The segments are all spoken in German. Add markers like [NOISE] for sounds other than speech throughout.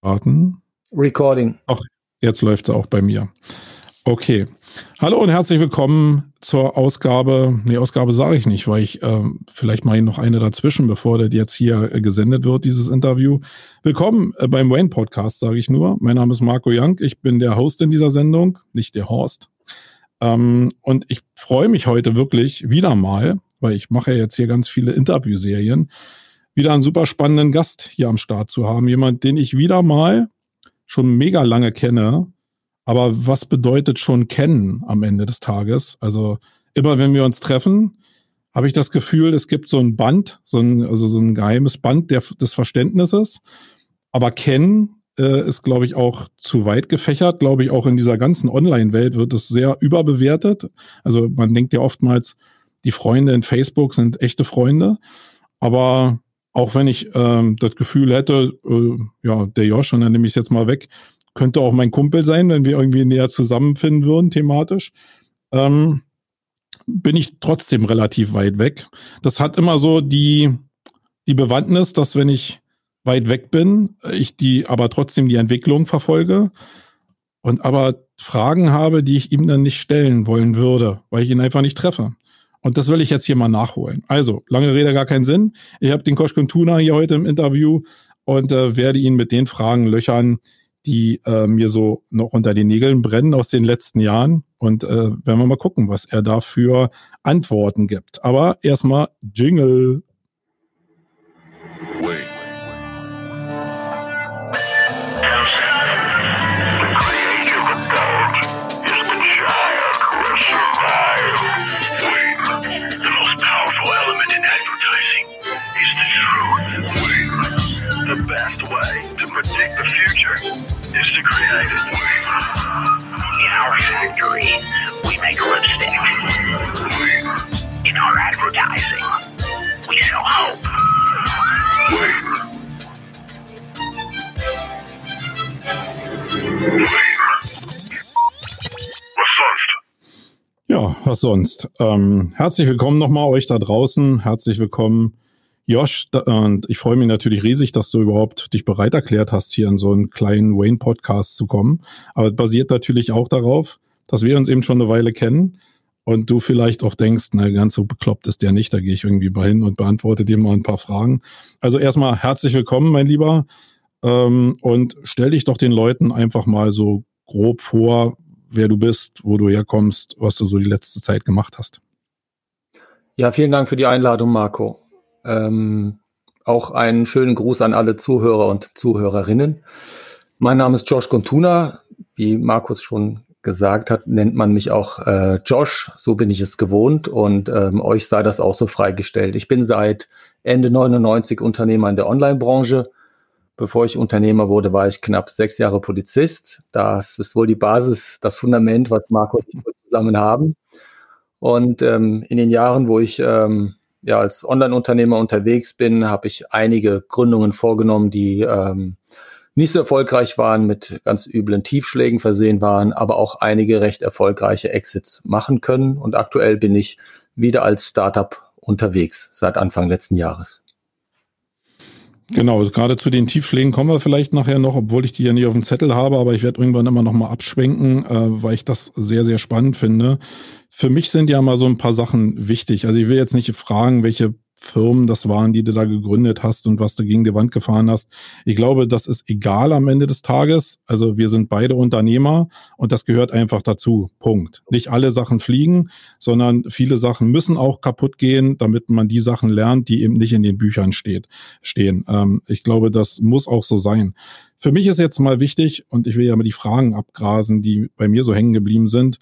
Warten. Recording. Ach, jetzt läuft es auch bei mir. Okay. Hallo und herzlich willkommen zur Ausgabe. Nee, Ausgabe sage ich nicht, weil ich äh, vielleicht ich noch eine dazwischen, bevor das jetzt hier äh, gesendet wird, dieses Interview. Willkommen äh, beim Wayne Podcast, sage ich nur. Mein Name ist Marco Young. Ich bin der Host in dieser Sendung, nicht der Horst. Ähm, und ich freue mich heute wirklich wieder mal, weil ich mache ja jetzt hier ganz viele Interviewserien wieder einen super spannenden Gast hier am Start zu haben. Jemand, den ich wieder mal schon mega lange kenne. Aber was bedeutet schon kennen am Ende des Tages? Also immer wenn wir uns treffen, habe ich das Gefühl, es gibt so ein Band, so ein, also so ein geheimes Band der, des Verständnisses. Aber kennen äh, ist, glaube ich, auch zu weit gefächert. Glaube ich, auch in dieser ganzen Online-Welt wird es sehr überbewertet. Also man denkt ja oftmals, die Freunde in Facebook sind echte Freunde. Aber auch wenn ich ähm, das Gefühl hätte, äh, ja, der Josh, und dann nehme ich es jetzt mal weg, könnte auch mein Kumpel sein, wenn wir irgendwie näher zusammenfinden würden, thematisch, ähm, bin ich trotzdem relativ weit weg. Das hat immer so die, die Bewandtnis, dass wenn ich weit weg bin, ich die aber trotzdem die Entwicklung verfolge und aber Fragen habe, die ich ihm dann nicht stellen wollen würde, weil ich ihn einfach nicht treffe. Und das will ich jetzt hier mal nachholen. Also, lange Rede, gar keinen Sinn. Ich habe den Koschkun Tuna hier heute im Interview und äh, werde ihn mit den Fragen löchern, die äh, mir so noch unter den Nägeln brennen aus den letzten Jahren. Und äh, werden wir mal gucken, was er dafür Antworten gibt. Aber erstmal Jingle. to was sonst? Ähm, herzlich willkommen nochmal euch da draußen. Herzlich willkommen Josh, und ich freue mich natürlich riesig, dass du überhaupt dich bereit erklärt hast, hier in so einen kleinen Wayne-Podcast zu kommen. Aber basiert natürlich auch darauf, dass wir uns eben schon eine Weile kennen und du vielleicht auch denkst, na, ganz so bekloppt ist der nicht, da gehe ich irgendwie mal hin und beantworte dir mal ein paar Fragen. Also erstmal herzlich willkommen, mein Lieber. Ähm, und stell dich doch den Leuten einfach mal so grob vor, wer du bist, wo du herkommst, was du so die letzte Zeit gemacht hast. Ja, vielen Dank für die Einladung, Marco. Ähm, auch einen schönen Gruß an alle Zuhörer und Zuhörerinnen. Mein Name ist Josh Contuna. Wie Markus schon gesagt hat, nennt man mich auch äh, Josh. So bin ich es gewohnt und ähm, euch sei das auch so freigestellt. Ich bin seit Ende 99 Unternehmer in der Online-Branche. Bevor ich Unternehmer wurde, war ich knapp sechs Jahre Polizist. Das ist wohl die Basis, das Fundament, was Marco und ich zusammen haben. Und ähm, in den Jahren, wo ich ähm, ja als Online-Unternehmer unterwegs bin, habe ich einige Gründungen vorgenommen, die ähm, nicht so erfolgreich waren, mit ganz üblen Tiefschlägen versehen waren, aber auch einige recht erfolgreiche Exits machen können. Und aktuell bin ich wieder als Startup unterwegs seit Anfang letzten Jahres. Genau, gerade zu den Tiefschlägen kommen wir vielleicht nachher noch, obwohl ich die ja nicht auf dem Zettel habe, aber ich werde irgendwann immer noch mal abschwenken, äh, weil ich das sehr, sehr spannend finde. Für mich sind ja mal so ein paar Sachen wichtig. Also ich will jetzt nicht fragen, welche Firmen das waren, die du da gegründet hast und was du gegen die Wand gefahren hast. Ich glaube, das ist egal am Ende des Tages. Also wir sind beide Unternehmer und das gehört einfach dazu. Punkt. Nicht alle Sachen fliegen, sondern viele Sachen müssen auch kaputt gehen, damit man die Sachen lernt, die eben nicht in den Büchern steht, stehen. Ähm, ich glaube, das muss auch so sein. Für mich ist jetzt mal wichtig, und ich will ja mal die Fragen abgrasen, die bei mir so hängen geblieben sind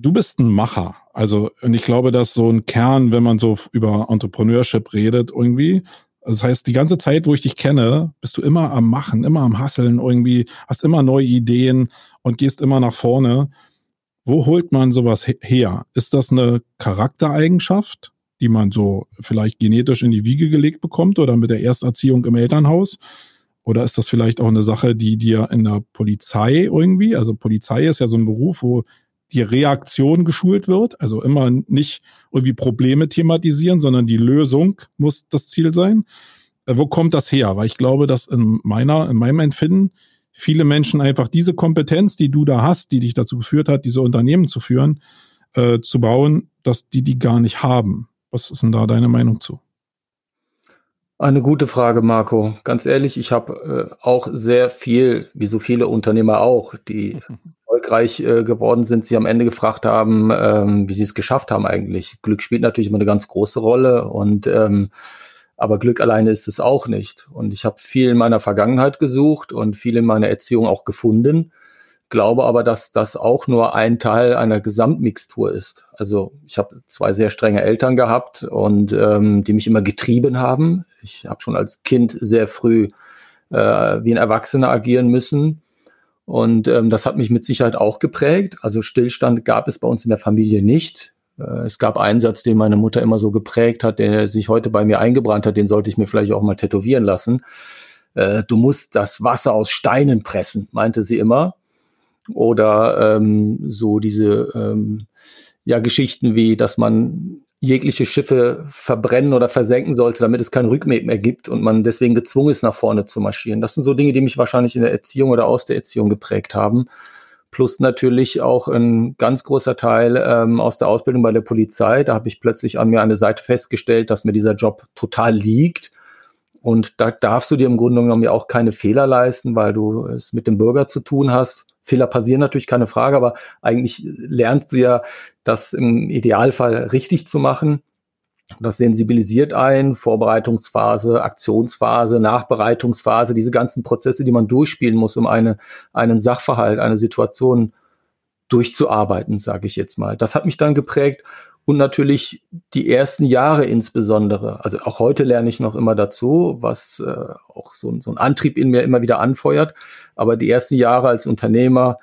du bist ein Macher. Also, und ich glaube, dass so ein Kern, wenn man so über Entrepreneurship redet, irgendwie, das heißt, die ganze Zeit, wo ich dich kenne, bist du immer am Machen, immer am Hasseln, irgendwie, hast immer neue Ideen und gehst immer nach vorne. Wo holt man sowas her? Ist das eine Charaktereigenschaft, die man so vielleicht genetisch in die Wiege gelegt bekommt oder mit der Ersterziehung im Elternhaus? Oder ist das vielleicht auch eine Sache, die dir in der Polizei irgendwie, also Polizei ist ja so ein Beruf, wo die Reaktion geschult wird. Also immer nicht irgendwie Probleme thematisieren, sondern die Lösung muss das Ziel sein. Äh, wo kommt das her? Weil ich glaube, dass in meiner, in meinem Empfinden viele Menschen einfach diese Kompetenz, die du da hast, die dich dazu geführt hat, diese Unternehmen zu führen, äh, zu bauen, dass die die gar nicht haben. Was ist denn da deine Meinung zu? Eine gute Frage, Marco. Ganz ehrlich, ich habe äh, auch sehr viel, wie so viele Unternehmer auch, die [LAUGHS] erfolgreich äh, geworden sind, sie am Ende gefragt haben, ähm, wie sie es geschafft haben eigentlich. Glück spielt natürlich immer eine ganz große Rolle und ähm, aber Glück alleine ist es auch nicht. Und ich habe viel in meiner Vergangenheit gesucht und viel in meiner Erziehung auch gefunden glaube aber, dass das auch nur ein Teil einer Gesamtmixtur ist. Also ich habe zwei sehr strenge Eltern gehabt und ähm, die mich immer getrieben haben. Ich habe schon als Kind sehr früh äh, wie ein Erwachsener agieren müssen. Und ähm, das hat mich mit Sicherheit auch geprägt. Also Stillstand gab es bei uns in der Familie nicht. Äh, es gab einen Satz, den meine Mutter immer so geprägt hat, der sich heute bei mir eingebrannt hat, den sollte ich mir vielleicht auch mal tätowieren lassen. Äh, du musst das Wasser aus Steinen pressen, meinte sie immer oder ähm, so diese ähm, ja Geschichten wie, dass man jegliche Schiffe verbrennen oder versenken sollte, damit es kein Rückweg mehr gibt und man deswegen gezwungen ist, nach vorne zu marschieren. Das sind so Dinge, die mich wahrscheinlich in der Erziehung oder aus der Erziehung geprägt haben. Plus natürlich auch ein ganz großer Teil ähm, aus der Ausbildung bei der Polizei. Da habe ich plötzlich an mir eine Seite festgestellt, dass mir dieser Job total liegt. Und da darfst du dir im Grunde genommen ja auch keine Fehler leisten, weil du es mit dem Bürger zu tun hast. Fehler passieren natürlich keine Frage, aber eigentlich lernst du ja, das im Idealfall richtig zu machen. Das sensibilisiert ein, Vorbereitungsphase, Aktionsphase, Nachbereitungsphase, diese ganzen Prozesse, die man durchspielen muss, um eine, einen Sachverhalt, eine Situation durchzuarbeiten, sage ich jetzt mal. Das hat mich dann geprägt und natürlich die ersten Jahre insbesondere. Also auch heute lerne ich noch immer dazu, was äh, auch so, so ein Antrieb in mir immer wieder anfeuert. Aber die ersten Jahre als Unternehmer,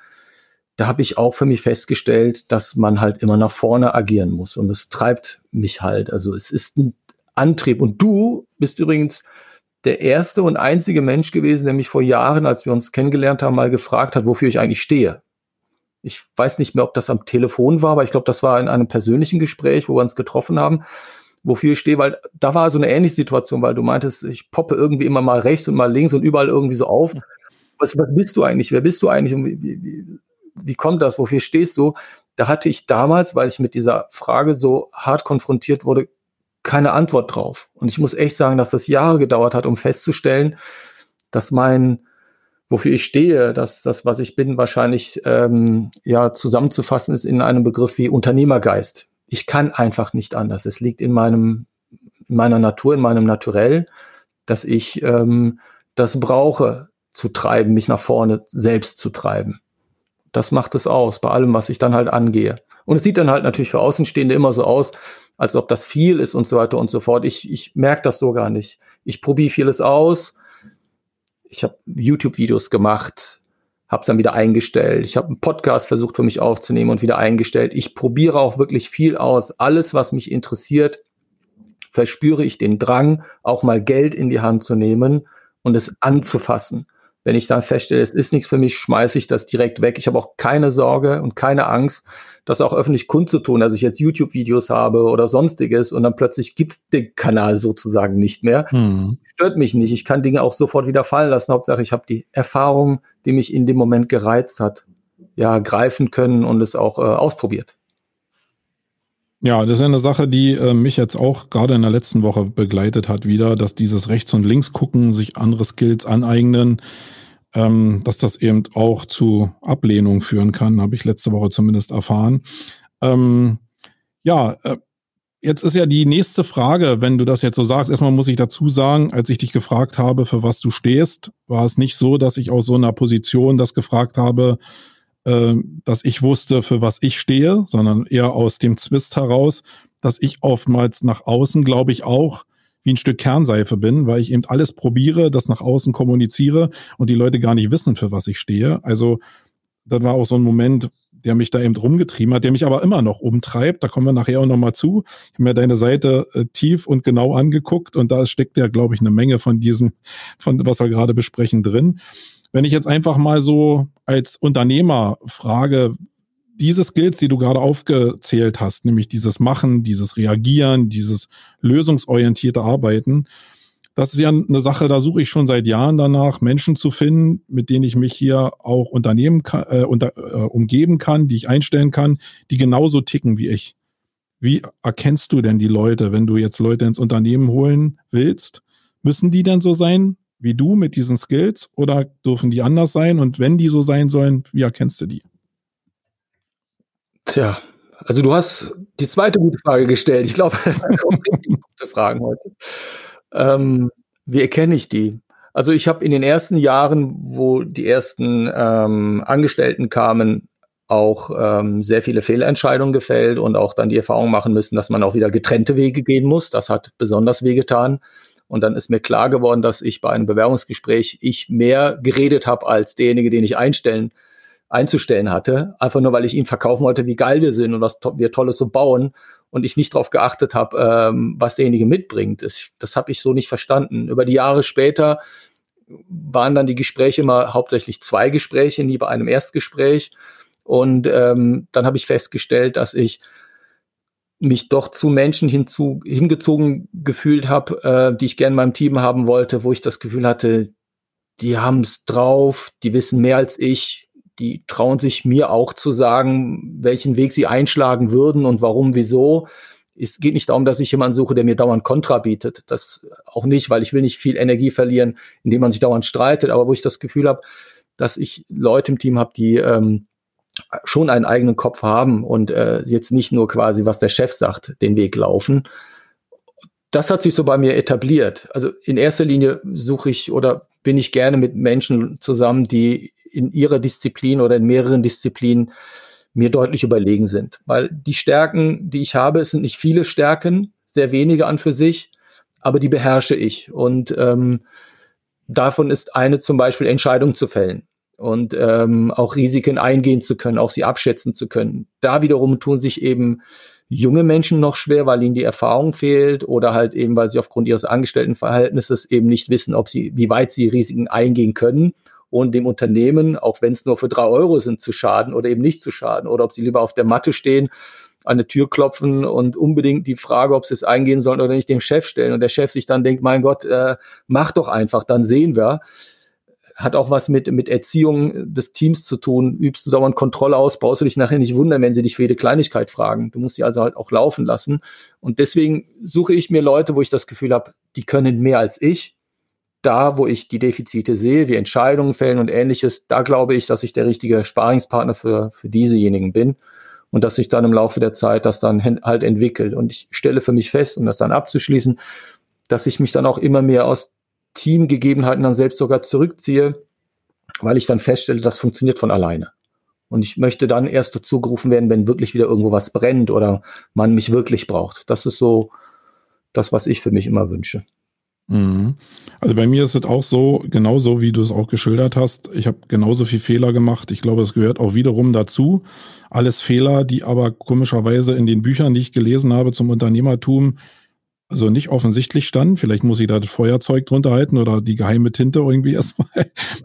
da habe ich auch für mich festgestellt, dass man halt immer nach vorne agieren muss. Und es treibt mich halt. Also es ist ein Antrieb. Und du bist übrigens der erste und einzige Mensch gewesen, der mich vor Jahren, als wir uns kennengelernt haben, mal gefragt hat, wofür ich eigentlich stehe ich weiß nicht mehr, ob das am Telefon war, aber ich glaube, das war in einem persönlichen Gespräch, wo wir uns getroffen haben, wofür ich stehe, weil da war so eine ähnliche Situation, weil du meintest, ich poppe irgendwie immer mal rechts und mal links und überall irgendwie so auf. Was, was bist du eigentlich? Wer bist du eigentlich? Und wie, wie, wie kommt das? Wofür stehst du? Da hatte ich damals, weil ich mit dieser Frage so hart konfrontiert wurde, keine Antwort drauf. Und ich muss echt sagen, dass das Jahre gedauert hat, um festzustellen, dass mein wofür ich stehe, dass das, was ich bin, wahrscheinlich ähm, ja zusammenzufassen ist in einem Begriff wie Unternehmergeist. Ich kann einfach nicht anders. Es liegt in meinem, in meiner Natur, in meinem Naturell, dass ich ähm, das brauche, zu treiben, mich nach vorne selbst zu treiben. Das macht es aus, bei allem, was ich dann halt angehe. Und es sieht dann halt natürlich für Außenstehende immer so aus, als ob das viel ist und so weiter und so fort. Ich, ich merke das so gar nicht. Ich probiere vieles aus, ich habe YouTube-Videos gemacht, habe es dann wieder eingestellt. Ich habe einen Podcast versucht für mich aufzunehmen und wieder eingestellt. Ich probiere auch wirklich viel aus. Alles, was mich interessiert, verspüre ich den Drang, auch mal Geld in die Hand zu nehmen und es anzufassen. Wenn ich dann feststelle, es ist nichts für mich, schmeiße ich das direkt weg. Ich habe auch keine Sorge und keine Angst, das auch öffentlich kundzutun, dass ich jetzt YouTube-Videos habe oder sonstiges und dann plötzlich gibt es den Kanal sozusagen nicht mehr. Hm. Stört mich nicht. Ich kann Dinge auch sofort wieder fallen lassen. Hauptsache, ich habe die Erfahrung, die mich in dem Moment gereizt hat, ja, greifen können und es auch äh, ausprobiert. Ja, das ist eine Sache, die äh, mich jetzt auch gerade in der letzten Woche begleitet hat wieder, dass dieses Rechts- und Links gucken, sich andere Skills aneignen, ähm, dass das eben auch zu Ablehnung führen kann, habe ich letzte Woche zumindest erfahren. Ähm, ja, äh, jetzt ist ja die nächste Frage, wenn du das jetzt so sagst. Erstmal muss ich dazu sagen, als ich dich gefragt habe, für was du stehst, war es nicht so, dass ich aus so einer Position das gefragt habe, äh, dass ich wusste, für was ich stehe, sondern eher aus dem Zwist heraus, dass ich oftmals nach außen, glaube ich, auch wie ein Stück Kernseife bin, weil ich eben alles probiere, das nach außen kommuniziere und die Leute gar nicht wissen, für was ich stehe. Also das war auch so ein Moment, der mich da eben rumgetrieben hat, der mich aber immer noch umtreibt. Da kommen wir nachher auch nochmal zu. Ich habe mir deine Seite äh, tief und genau angeguckt und da steckt ja, glaube ich, eine Menge von diesem, von was wir gerade besprechen, drin. Wenn ich jetzt einfach mal so als Unternehmer frage, diese Skills, die du gerade aufgezählt hast, nämlich dieses Machen, dieses Reagieren, dieses lösungsorientierte Arbeiten, das ist ja eine Sache, da suche ich schon seit Jahren danach, Menschen zu finden, mit denen ich mich hier auch unternehmen kann, äh, unter, äh, umgeben kann, die ich einstellen kann, die genauso ticken wie ich. Wie erkennst du denn die Leute, wenn du jetzt Leute ins Unternehmen holen willst? Müssen die denn so sein wie du mit diesen Skills oder dürfen die anders sein? Und wenn die so sein sollen, wie erkennst du die? Tja, also du hast die zweite gute Frage gestellt. Ich glaube, [LAUGHS] da kommen gute Fragen heute. Ähm, wie erkenne ich die? Also ich habe in den ersten Jahren, wo die ersten ähm, Angestellten kamen, auch ähm, sehr viele Fehlentscheidungen gefällt und auch dann die Erfahrung machen müssen, dass man auch wieder getrennte Wege gehen muss. Das hat besonders wehgetan. Und dann ist mir klar geworden, dass ich bei einem Bewerbungsgespräch ich mehr geredet habe als derjenige, den ich einstellen, einzustellen hatte. Einfach nur, weil ich ihm verkaufen wollte, wie geil wir sind und was wir Tolles so bauen und ich nicht darauf geachtet habe, ähm, was derjenige mitbringt. Das, das habe ich so nicht verstanden. Über die Jahre später waren dann die Gespräche immer hauptsächlich zwei Gespräche, nie bei einem Erstgespräch. Und ähm, dann habe ich festgestellt, dass ich mich doch zu Menschen hinzu, hingezogen gefühlt habe, äh, die ich gerne in meinem Team haben wollte, wo ich das Gefühl hatte, die haben es drauf, die wissen mehr als ich, die trauen sich mir auch zu sagen, welchen Weg sie einschlagen würden und warum, wieso. Es geht nicht darum, dass ich jemanden suche, der mir dauernd Kontra bietet. Das auch nicht, weil ich will nicht viel Energie verlieren, indem man sich dauernd streitet, aber wo ich das Gefühl habe, dass ich Leute im Team habe, die ähm, schon einen eigenen Kopf haben und äh, jetzt nicht nur quasi, was der Chef sagt, den Weg laufen. Das hat sich so bei mir etabliert. Also in erster Linie suche ich oder bin ich gerne mit Menschen zusammen, die in ihrer Disziplin oder in mehreren Disziplinen mir deutlich überlegen sind. Weil die Stärken, die ich habe, es sind nicht viele Stärken, sehr wenige an für sich, aber die beherrsche ich. Und ähm, davon ist eine zum Beispiel Entscheidung zu fällen und ähm, auch Risiken eingehen zu können, auch sie abschätzen zu können. Da wiederum tun sich eben junge Menschen noch schwer, weil ihnen die Erfahrung fehlt oder halt eben, weil sie aufgrund ihres Angestelltenverhältnisses eben nicht wissen, ob sie, wie weit sie Risiken eingehen können und dem Unternehmen, auch wenn es nur für drei Euro sind, zu schaden oder eben nicht zu schaden oder ob sie lieber auf der Matte stehen, an eine Tür klopfen und unbedingt die Frage, ob sie es eingehen sollen oder nicht, dem Chef stellen und der Chef sich dann denkt, mein Gott, äh, mach doch einfach, dann sehen wir. Hat auch was mit, mit Erziehung des Teams zu tun. Übst du dauernd Kontrolle aus, brauchst du dich nachher nicht wundern, wenn sie dich für jede Kleinigkeit fragen. Du musst sie also halt auch laufen lassen. Und deswegen suche ich mir Leute, wo ich das Gefühl habe, die können mehr als ich da, wo ich die Defizite sehe, wie Entscheidungen fällen und ähnliches, da glaube ich, dass ich der richtige Sparingspartner für, für diesejenigen bin und dass sich dann im Laufe der Zeit das dann halt entwickelt. Und ich stelle für mich fest, um das dann abzuschließen, dass ich mich dann auch immer mehr aus Teamgegebenheiten dann selbst sogar zurückziehe, weil ich dann feststelle, das funktioniert von alleine. Und ich möchte dann erst dazu gerufen werden, wenn wirklich wieder irgendwo was brennt oder man mich wirklich braucht. Das ist so das, was ich für mich immer wünsche. Mhm. Also bei mir ist es auch so, genauso wie du es auch geschildert hast. Ich habe genauso viel Fehler gemacht. Ich glaube, es gehört auch wiederum dazu. Alles Fehler, die aber komischerweise in den Büchern, die ich gelesen habe zum Unternehmertum, also nicht offensichtlich standen. Vielleicht muss ich da das Feuerzeug drunter halten oder die geheime Tinte irgendwie [LAUGHS] erstmal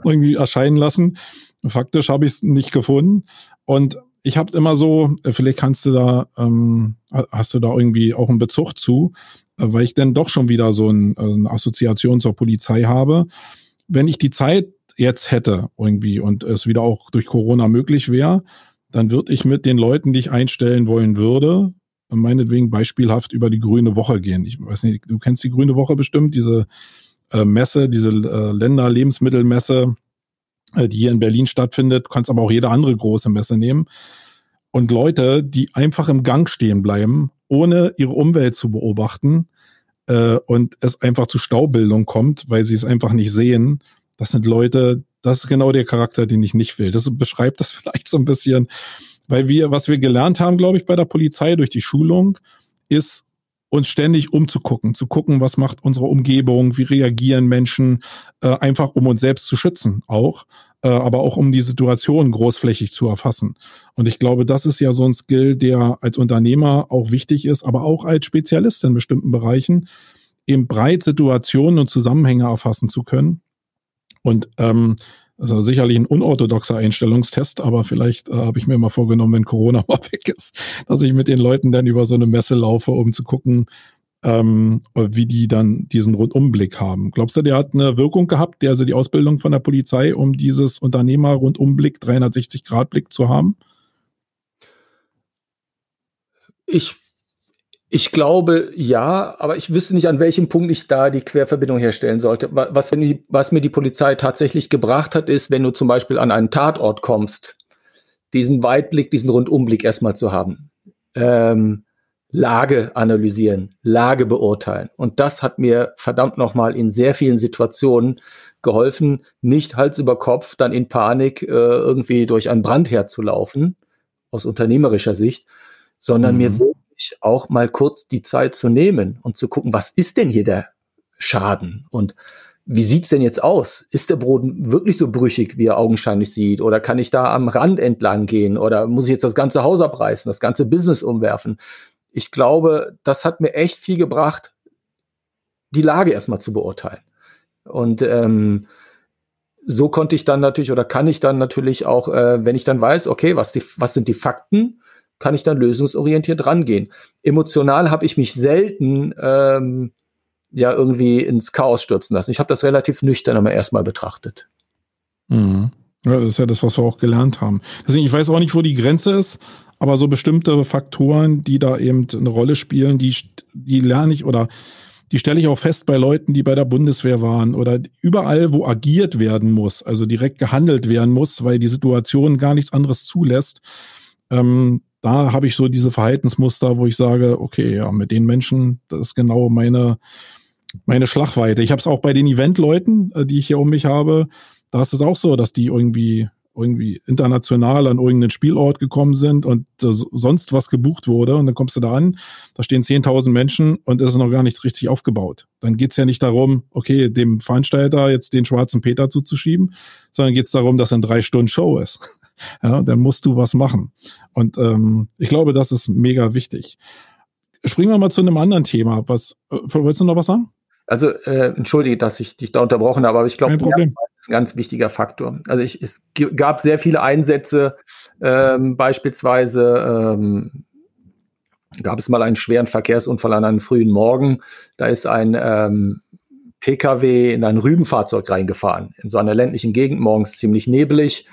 irgendwie erscheinen lassen. Faktisch habe ich es nicht gefunden. Und ich habe immer so, vielleicht kannst du da, ähm, hast du da irgendwie auch einen Bezug zu, weil ich dann doch schon wieder so ein, äh, eine Assoziation zur Polizei habe. Wenn ich die Zeit jetzt hätte irgendwie und es wieder auch durch Corona möglich wäre, dann würde ich mit den Leuten, die ich einstellen wollen würde, meinetwegen beispielhaft über die Grüne Woche gehen. Ich weiß nicht, du kennst die Grüne Woche bestimmt, diese äh, Messe, diese äh, Länder-Lebensmittelmesse, äh, die hier in Berlin stattfindet. Du kannst aber auch jede andere große Messe nehmen. Und Leute, die einfach im Gang stehen bleiben ohne ihre Umwelt zu beobachten äh, und es einfach zu Staubildung kommt, weil sie es einfach nicht sehen. Das sind Leute, das ist genau der Charakter, den ich nicht will. Das beschreibt das [LAUGHS] vielleicht so ein bisschen, weil wir, was wir gelernt haben, glaube ich, bei der Polizei durch die Schulung, ist uns ständig umzugucken, zu gucken, was macht unsere Umgebung, wie reagieren Menschen, äh, einfach um uns selbst zu schützen auch aber auch um die Situation großflächig zu erfassen. Und ich glaube, das ist ja so ein Skill, der als Unternehmer auch wichtig ist, aber auch als Spezialist in bestimmten Bereichen, eben breit Situationen und Zusammenhänge erfassen zu können. Und ähm, also sicherlich ein unorthodoxer Einstellungstest, aber vielleicht äh, habe ich mir mal vorgenommen, wenn Corona [LAUGHS] mal weg ist, dass ich mit den Leuten dann über so eine Messe laufe, um zu gucken, ähm, wie die dann diesen Rundumblick haben. Glaubst du, der hat eine Wirkung gehabt, der also die Ausbildung von der Polizei, um dieses Unternehmer-Rundumblick, 360-Grad-Blick zu haben? Ich, ich glaube ja, aber ich wüsste nicht, an welchem Punkt ich da die Querverbindung herstellen sollte. Was, was mir die Polizei tatsächlich gebracht hat, ist, wenn du zum Beispiel an einen Tatort kommst, diesen Weitblick, diesen Rundumblick erstmal zu haben. Ähm, Lage analysieren, Lage beurteilen. Und das hat mir verdammt nochmal in sehr vielen Situationen geholfen, nicht Hals über Kopf dann in Panik äh, irgendwie durch einen Brand herzulaufen, aus unternehmerischer Sicht, sondern mhm. mir wirklich auch mal kurz die Zeit zu nehmen und zu gucken, was ist denn hier der Schaden und wie sieht's denn jetzt aus? Ist der Boden wirklich so brüchig, wie er augenscheinlich sieht? Oder kann ich da am Rand entlang gehen? Oder muss ich jetzt das ganze Haus abreißen, das ganze Business umwerfen? Ich glaube, das hat mir echt viel gebracht, die Lage erstmal zu beurteilen. Und ähm, so konnte ich dann natürlich oder kann ich dann natürlich auch, äh, wenn ich dann weiß, okay, was, die, was sind die Fakten, kann ich dann lösungsorientiert rangehen. Emotional habe ich mich selten ähm, ja irgendwie ins Chaos stürzen lassen. Ich habe das relativ nüchtern aber erstmal betrachtet. Mhm. Ja, das ist ja das, was wir auch gelernt haben. Deswegen, ich weiß auch nicht, wo die Grenze ist, aber so bestimmte Faktoren, die da eben eine Rolle spielen, die, die lerne ich oder die stelle ich auch fest bei Leuten, die bei der Bundeswehr waren oder überall, wo agiert werden muss, also direkt gehandelt werden muss, weil die Situation gar nichts anderes zulässt. Ähm, da habe ich so diese Verhaltensmuster, wo ich sage, okay, ja, mit den Menschen, das ist genau meine, meine Schlagweite. Ich habe es auch bei den Eventleuten, äh, die ich hier um mich habe, da ist es auch so, dass die irgendwie irgendwie international an irgendeinen Spielort gekommen sind und äh, sonst was gebucht wurde und dann kommst du da an, da stehen 10.000 Menschen und es ist noch gar nichts richtig aufgebaut. Dann geht's ja nicht darum, okay, dem Veranstalter jetzt den schwarzen Peter zuzuschieben, sondern geht's darum, dass ein drei Stunden Show ist. [LAUGHS] Ja, dann musst du was machen. Und ähm, ich glaube, das ist mega wichtig. Springen wir mal zu einem anderen Thema. Was, äh, wolltest du noch was sagen? Also, äh, entschuldige, dass ich dich da unterbrochen habe, aber ich glaube, das ist ein ganz wichtiger Faktor. Also ich, es gab sehr viele Einsätze, ähm, beispielsweise ähm, gab es mal einen schweren Verkehrsunfall an einem frühen Morgen. Da ist ein ähm, Pkw in ein Rübenfahrzeug reingefahren, in so einer ländlichen Gegend, morgens ziemlich nebelig.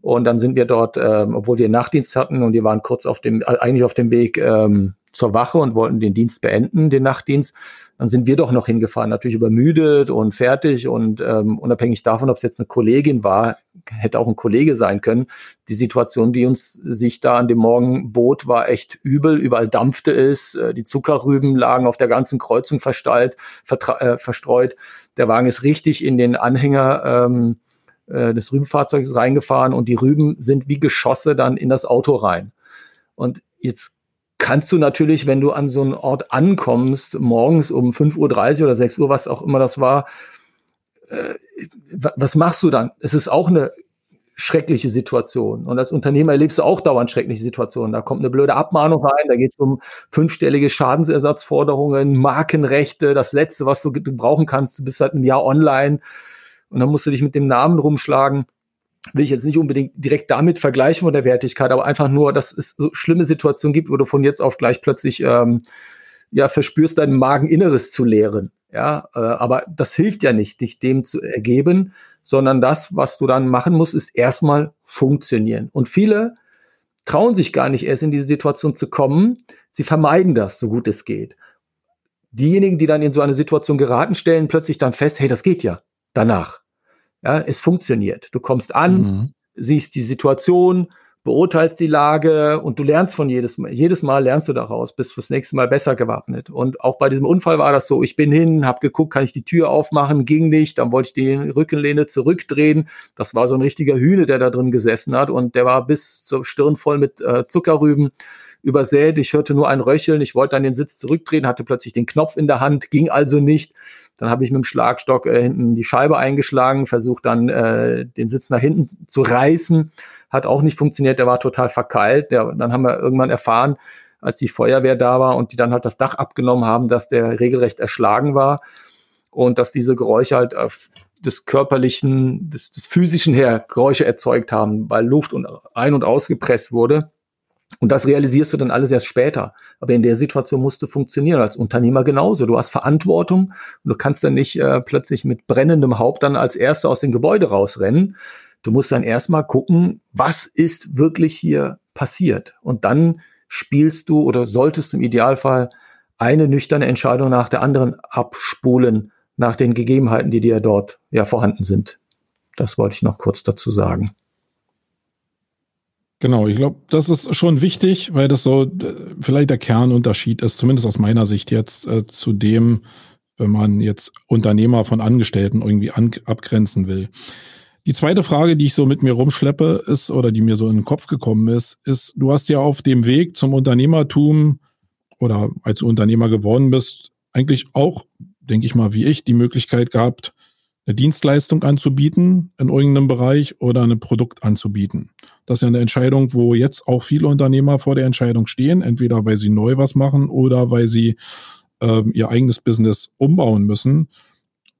Und dann sind wir dort, ähm, obwohl wir Nachtdienst hatten und wir waren kurz auf dem, eigentlich auf dem Weg ähm, zur Wache und wollten den Dienst beenden, den Nachtdienst, dann sind wir doch noch hingefahren, natürlich übermüdet und fertig und ähm, unabhängig davon, ob es jetzt eine Kollegin war, hätte auch ein Kollege sein können. Die Situation, die uns sich da an dem Morgen bot, war echt übel. Überall dampfte es, äh, die Zuckerrüben lagen auf der ganzen Kreuzung versteilt, äh, verstreut. Der Wagen ist richtig in den Anhänger ähm, äh, des Rübenfahrzeugs reingefahren und die Rüben sind wie Geschosse dann in das Auto rein. Und jetzt kannst du natürlich, wenn du an so einen Ort ankommst, morgens um 5.30 Uhr oder 6 Uhr, was auch immer das war, äh, was machst du dann? Es ist auch eine schreckliche Situation. Und als Unternehmer erlebst du auch dauernd schreckliche Situationen. Da kommt eine blöde Abmahnung rein, da geht es um fünfstellige Schadensersatzforderungen, Markenrechte, das Letzte, was du brauchen kannst. Du bist seit einem Jahr online und dann musst du dich mit dem Namen rumschlagen. Will ich jetzt nicht unbedingt direkt damit vergleichen von der Wertigkeit, aber einfach nur, dass es so schlimme Situationen gibt, wo du von jetzt auf gleich plötzlich ähm, ja verspürst, dein Mageninneres zu leeren. Ja, äh, aber das hilft ja nicht, dich dem zu ergeben, sondern das, was du dann machen musst, ist erstmal funktionieren. Und viele trauen sich gar nicht erst in diese Situation zu kommen. Sie vermeiden das, so gut es geht. Diejenigen, die dann in so eine Situation geraten, stellen plötzlich dann fest, hey, das geht ja danach. Ja, es funktioniert. Du kommst an, mhm. siehst die Situation, beurteilst die Lage und du lernst von jedes Mal, jedes Mal lernst du daraus, bist fürs nächste Mal besser gewappnet. Und auch bei diesem Unfall war das so, ich bin hin, habe geguckt, kann ich die Tür aufmachen, ging nicht, dann wollte ich die Rückenlehne zurückdrehen. Das war so ein richtiger Hühne, der da drin gesessen hat und der war bis zur Stirn voll mit äh, Zuckerrüben übersät. Ich hörte nur ein Röcheln. Ich wollte dann den Sitz zurückdrehen, hatte plötzlich den Knopf in der Hand, ging also nicht. Dann habe ich mit dem Schlagstock äh, hinten die Scheibe eingeschlagen, versucht dann äh, den Sitz nach hinten zu reißen. Hat auch nicht funktioniert, der war total verkeilt. Der, dann haben wir irgendwann erfahren, als die Feuerwehr da war und die dann halt das Dach abgenommen haben, dass der regelrecht erschlagen war und dass diese Geräusche halt des körperlichen, des, des physischen her Geräusche erzeugt haben, weil Luft und ein- und ausgepresst wurde. Und das realisierst du dann alles erst später. Aber in der Situation musst du funktionieren, als Unternehmer genauso. Du hast Verantwortung und du kannst dann nicht äh, plötzlich mit brennendem Haupt dann als Erster aus dem Gebäude rausrennen. Du musst dann erstmal gucken, was ist wirklich hier passiert. Und dann spielst du oder solltest im Idealfall eine nüchterne Entscheidung nach der anderen abspulen, nach den Gegebenheiten, die dir dort ja vorhanden sind. Das wollte ich noch kurz dazu sagen. Genau, ich glaube, das ist schon wichtig, weil das so vielleicht der Kernunterschied ist, zumindest aus meiner Sicht jetzt äh, zu dem, wenn man jetzt Unternehmer von Angestellten irgendwie an, abgrenzen will. Die zweite Frage, die ich so mit mir rumschleppe, ist oder die mir so in den Kopf gekommen ist, ist, du hast ja auf dem Weg zum Unternehmertum oder als du Unternehmer geworden bist, eigentlich auch, denke ich mal, wie ich, die Möglichkeit gehabt, eine Dienstleistung anzubieten in irgendeinem Bereich oder ein Produkt anzubieten. Das ist ja eine Entscheidung, wo jetzt auch viele Unternehmer vor der Entscheidung stehen, entweder weil sie neu was machen oder weil sie ähm, ihr eigenes Business umbauen müssen.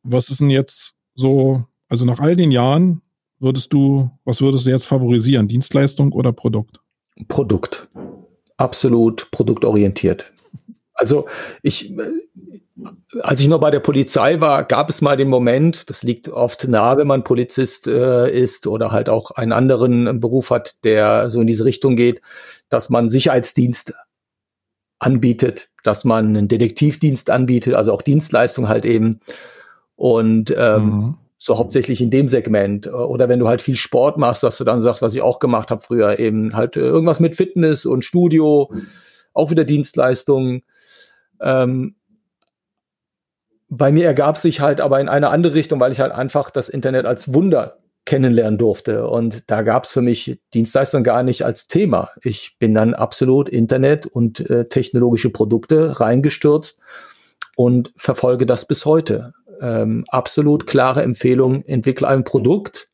Was ist denn jetzt so, also nach all den Jahren, würdest du, was würdest du jetzt favorisieren, Dienstleistung oder Produkt? Produkt. Absolut produktorientiert. Also ich, als ich noch bei der Polizei war, gab es mal den Moment, das liegt oft nahe, wenn man Polizist äh, ist oder halt auch einen anderen Beruf hat, der so in diese Richtung geht, dass man Sicherheitsdienst anbietet, dass man einen Detektivdienst anbietet, also auch Dienstleistung halt eben. Und ähm, mhm. so hauptsächlich in dem Segment. Oder wenn du halt viel Sport machst, dass du dann sagst, was ich auch gemacht habe früher, eben halt irgendwas mit Fitness und Studio, auch wieder Dienstleistungen. Ähm, bei mir ergab sich halt aber in eine andere Richtung, weil ich halt einfach das Internet als Wunder kennenlernen durfte. Und da gab es für mich Dienstleistung gar nicht als Thema. Ich bin dann absolut Internet und äh, technologische Produkte reingestürzt und verfolge das bis heute. Ähm, absolut klare Empfehlung, entwickle ein Produkt,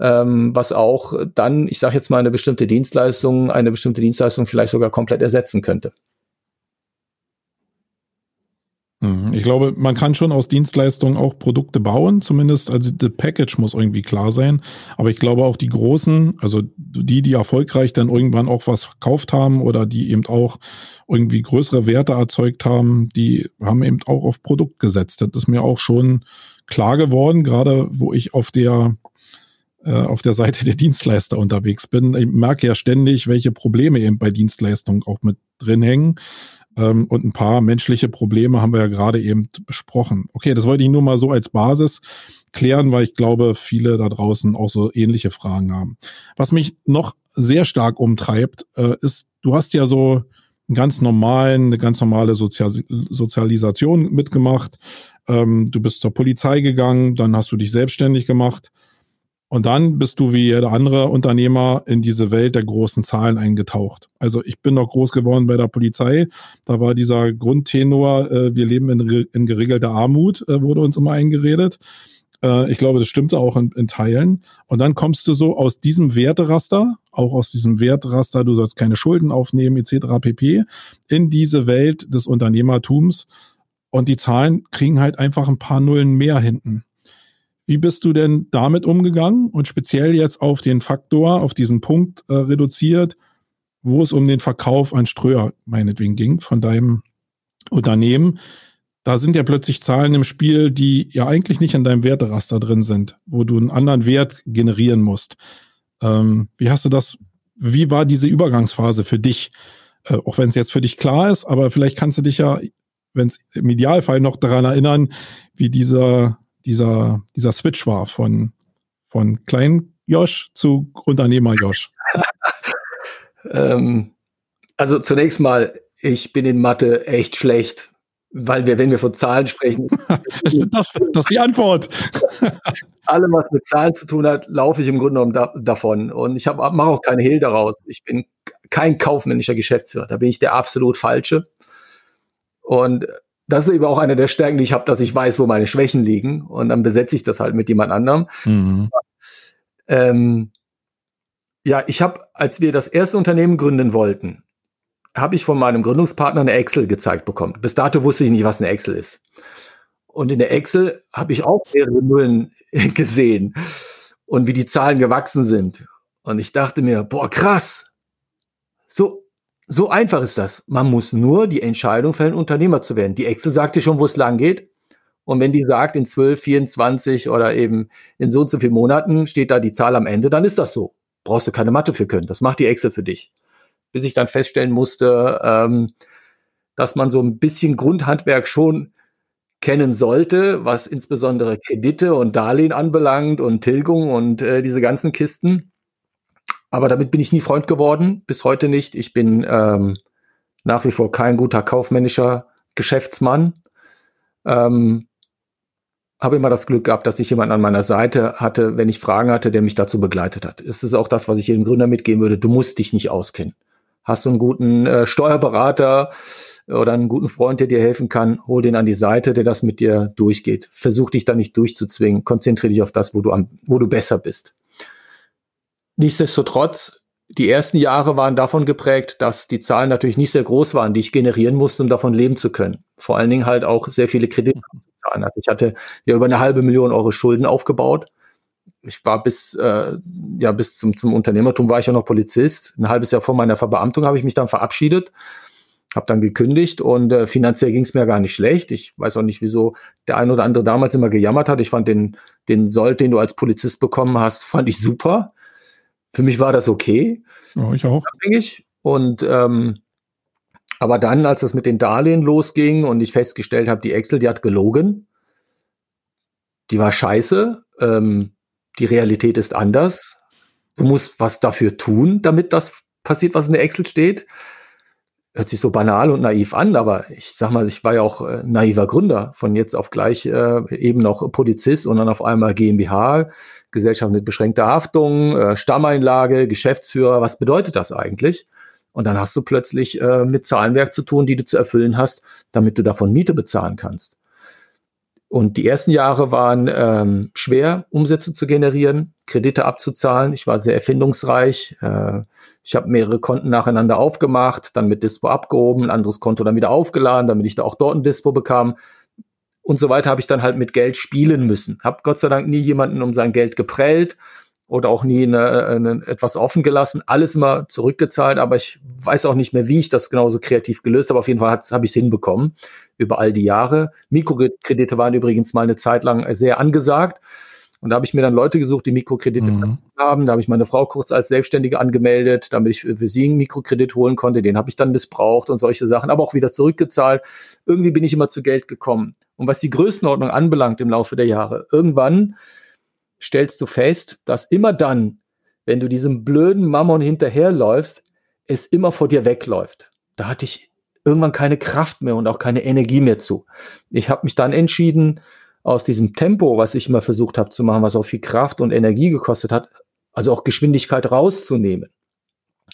ähm, was auch dann, ich sage jetzt mal, eine bestimmte Dienstleistung, eine bestimmte Dienstleistung vielleicht sogar komplett ersetzen könnte. Mhm. Ich glaube, man kann schon aus Dienstleistungen auch Produkte bauen, zumindest. Also the Package muss irgendwie klar sein. Aber ich glaube auch die großen, also die, die erfolgreich dann irgendwann auch was verkauft haben oder die eben auch irgendwie größere Werte erzeugt haben, die haben eben auch auf Produkt gesetzt. Das ist mir auch schon klar geworden, gerade wo ich auf der äh, auf der Seite der Dienstleister unterwegs bin. Ich merke ja ständig, welche Probleme eben bei Dienstleistungen auch mit drin hängen. Ähm, und ein paar menschliche Probleme haben wir ja gerade eben besprochen. Okay, das wollte ich nur mal so als Basis klären, weil ich glaube, viele da draußen auch so ähnliche Fragen haben. Was mich noch sehr stark umtreibt, äh, ist, du hast ja so einen ganz normalen, eine ganz normale Sozial Sozialisation mitgemacht. Ähm, du bist zur Polizei gegangen, dann hast du dich selbstständig gemacht. Und dann bist du wie jeder andere Unternehmer in diese Welt der großen Zahlen eingetaucht. Also ich bin noch groß geworden bei der Polizei. Da war dieser Grundtenor, äh, wir leben in, in geregelter Armut, äh, wurde uns immer eingeredet. Äh, ich glaube, das stimmte auch in, in Teilen. Und dann kommst du so aus diesem Werteraster, auch aus diesem Werteraster, du sollst keine Schulden aufnehmen etc. pp, in diese Welt des Unternehmertums. Und die Zahlen kriegen halt einfach ein paar Nullen mehr hinten. Wie bist du denn damit umgegangen und speziell jetzt auf den Faktor, auf diesen Punkt äh, reduziert, wo es um den Verkauf an Ströer meinetwegen ging von deinem Unternehmen? Da sind ja plötzlich Zahlen im Spiel, die ja eigentlich nicht in deinem Werteraster drin sind, wo du einen anderen Wert generieren musst. Ähm, wie hast du das, wie war diese Übergangsphase für dich? Äh, auch wenn es jetzt für dich klar ist, aber vielleicht kannst du dich ja, wenn es im Idealfall noch daran erinnern, wie dieser dieser, dieser Switch war von, von Klein Josh zu Unternehmer Josh? [LAUGHS] ähm, also zunächst mal, ich bin in Mathe echt schlecht, weil wir, wenn wir von Zahlen sprechen. [LAUGHS] das, das ist die Antwort. [LAUGHS] Allem, was mit Zahlen zu tun hat, laufe ich im Grunde genommen da, davon. Und ich mache auch keinen Hehl daraus. Ich bin kein kaufmännischer Geschäftsführer. Da bin ich der absolut Falsche. Und das ist eben auch eine der Stärken, die ich habe, dass ich weiß, wo meine Schwächen liegen und dann besetze ich das halt mit jemand anderem. Mhm. Ähm, ja, ich habe, als wir das erste Unternehmen gründen wollten, habe ich von meinem Gründungspartner eine Excel gezeigt bekommen. Bis dato wusste ich nicht, was eine Excel ist. Und in der Excel habe ich auch mehrere Nullen [LAUGHS] gesehen und wie die Zahlen gewachsen sind. Und ich dachte mir, boah, krass. So, so einfach ist das. Man muss nur die Entscheidung fällen, Unternehmer zu werden. Die Excel sagt dir schon, wo es lang geht. Und wenn die sagt, in 12, 24 oder eben in so und so vielen Monaten steht da die Zahl am Ende, dann ist das so. Brauchst du keine Mathe für können. Das macht die Excel für dich. Bis ich dann feststellen musste, ähm, dass man so ein bisschen Grundhandwerk schon kennen sollte, was insbesondere Kredite und Darlehen anbelangt und Tilgung und äh, diese ganzen Kisten. Aber damit bin ich nie Freund geworden, bis heute nicht. Ich bin ähm, nach wie vor kein guter kaufmännischer Geschäftsmann. Ähm, habe immer das Glück gehabt, dass ich jemanden an meiner Seite hatte, wenn ich Fragen hatte, der mich dazu begleitet hat. Es ist auch das, was ich jedem Gründer mitgeben würde. Du musst dich nicht auskennen. Hast du einen guten äh, Steuerberater oder einen guten Freund, der dir helfen kann, hol den an die Seite, der das mit dir durchgeht. Versuch dich da nicht durchzuzwingen. Konzentriere dich auf das, wo du am, wo du besser bist. Nichtsdestotrotz, die ersten Jahre waren davon geprägt, dass die Zahlen natürlich nicht sehr groß waren, die ich generieren musste, um davon leben zu können. Vor allen Dingen halt auch sehr viele Kredite zahlen hatte. Ich hatte ja über eine halbe Million Euro Schulden aufgebaut. Ich war bis, äh, ja, bis zum, zum Unternehmertum war ich ja noch Polizist. Ein halbes Jahr vor meiner Verbeamtung habe ich mich dann verabschiedet, habe dann gekündigt und äh, finanziell ging es mir gar nicht schlecht. Ich weiß auch nicht, wieso der ein oder andere damals immer gejammert hat. Ich fand den, den Sold, den du als Polizist bekommen hast, fand ich super. Für mich war das okay. Ja, ich auch. Abhängig. Und ähm, aber dann, als es mit den Darlehen losging und ich festgestellt habe, die Excel, die hat gelogen, die war scheiße, ähm, die Realität ist anders. Du musst was dafür tun, damit das passiert, was in der Excel steht. Hört sich so banal und naiv an, aber ich sag mal, ich war ja auch äh, naiver Gründer, von jetzt auf gleich äh, eben noch Polizist und dann auf einmal GmbH, Gesellschaft mit beschränkter Haftung, äh, Stammeinlage, Geschäftsführer. Was bedeutet das eigentlich? Und dann hast du plötzlich äh, mit Zahlenwerk zu tun, die du zu erfüllen hast, damit du davon Miete bezahlen kannst. Und die ersten Jahre waren ähm, schwer, Umsätze zu generieren, Kredite abzuzahlen. Ich war sehr erfindungsreich. Äh, ich habe mehrere Konten nacheinander aufgemacht, dann mit Dispo abgehoben, ein anderes Konto dann wieder aufgeladen, damit ich da auch dort ein Dispo bekam. Und so weiter habe ich dann halt mit Geld spielen müssen. Hab Gott sei Dank nie jemanden um sein Geld geprellt oder auch nie eine, eine, etwas offen gelassen, alles immer zurückgezahlt, aber ich weiß auch nicht mehr, wie ich das genauso kreativ gelöst habe. Auf jeden Fall habe ich es hinbekommen über all die Jahre. Mikrokredite waren übrigens mal eine Zeit lang sehr angesagt. Und da habe ich mir dann Leute gesucht, die Mikrokredite mhm. haben. Da habe ich meine Frau kurz als Selbstständige angemeldet, damit ich für sie einen Mikrokredit holen konnte. Den habe ich dann missbraucht und solche Sachen, aber auch wieder zurückgezahlt. Irgendwie bin ich immer zu Geld gekommen. Und was die Größenordnung anbelangt im Laufe der Jahre, irgendwann stellst du fest, dass immer dann, wenn du diesem blöden Mammon hinterherläufst, es immer vor dir wegläuft. Da hatte ich irgendwann keine Kraft mehr und auch keine Energie mehr zu. Ich habe mich dann entschieden, aus diesem Tempo, was ich immer versucht habe zu machen, was auch viel Kraft und Energie gekostet hat, also auch Geschwindigkeit rauszunehmen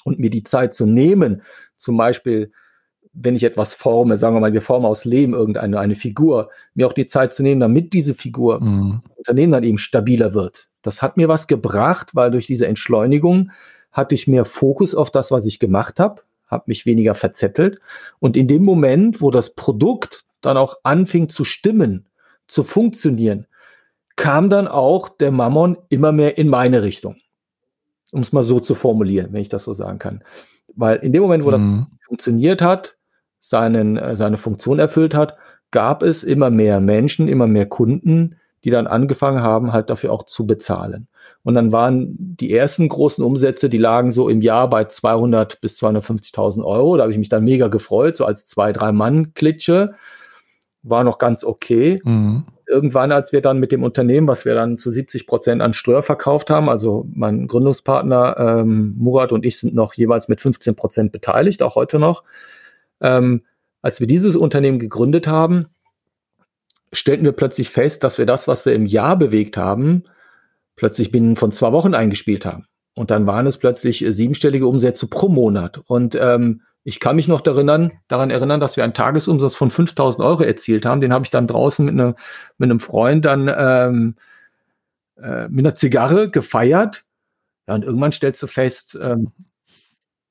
und mir die Zeit zu nehmen, zum Beispiel wenn ich etwas forme, sagen wir mal, wir formen aus Lehm irgendeine eine Figur, mir auch die Zeit zu nehmen, damit diese Figur mhm. Unternehmen dann eben stabiler wird. Das hat mir was gebracht, weil durch diese Entschleunigung hatte ich mehr Fokus auf das, was ich gemacht habe, habe mich weniger verzettelt. Und in dem Moment, wo das Produkt dann auch anfing zu stimmen, zu funktionieren, kam dann auch der Mammon immer mehr in meine Richtung. Um es mal so zu formulieren, wenn ich das so sagen kann. Weil in dem Moment, wo mhm. das funktioniert hat, seinen, äh, seine Funktion erfüllt hat, gab es immer mehr Menschen, immer mehr Kunden, die dann angefangen haben, halt dafür auch zu bezahlen. Und dann waren die ersten großen Umsätze, die lagen so im Jahr bei 200 bis 250.000 Euro. Da habe ich mich dann mega gefreut, so als zwei, drei Mann Klitsche. War noch ganz okay. Mhm. Irgendwann, als wir dann mit dem Unternehmen, was wir dann zu 70 Prozent an Ströer verkauft haben, also mein Gründungspartner ähm, Murat und ich sind noch jeweils mit 15 Prozent beteiligt, auch heute noch, ähm, als wir dieses Unternehmen gegründet haben, stellten wir plötzlich fest, dass wir das, was wir im Jahr bewegt haben, plötzlich binnen von zwei Wochen eingespielt haben. Und dann waren es plötzlich siebenstellige Umsätze pro Monat. Und ähm, ich kann mich noch daran, daran erinnern, dass wir einen Tagesumsatz von 5000 Euro erzielt haben. Den habe ich dann draußen mit, ne, mit einem Freund dann ähm, äh, mit einer Zigarre gefeiert. Ja, und irgendwann stellst du fest, ähm,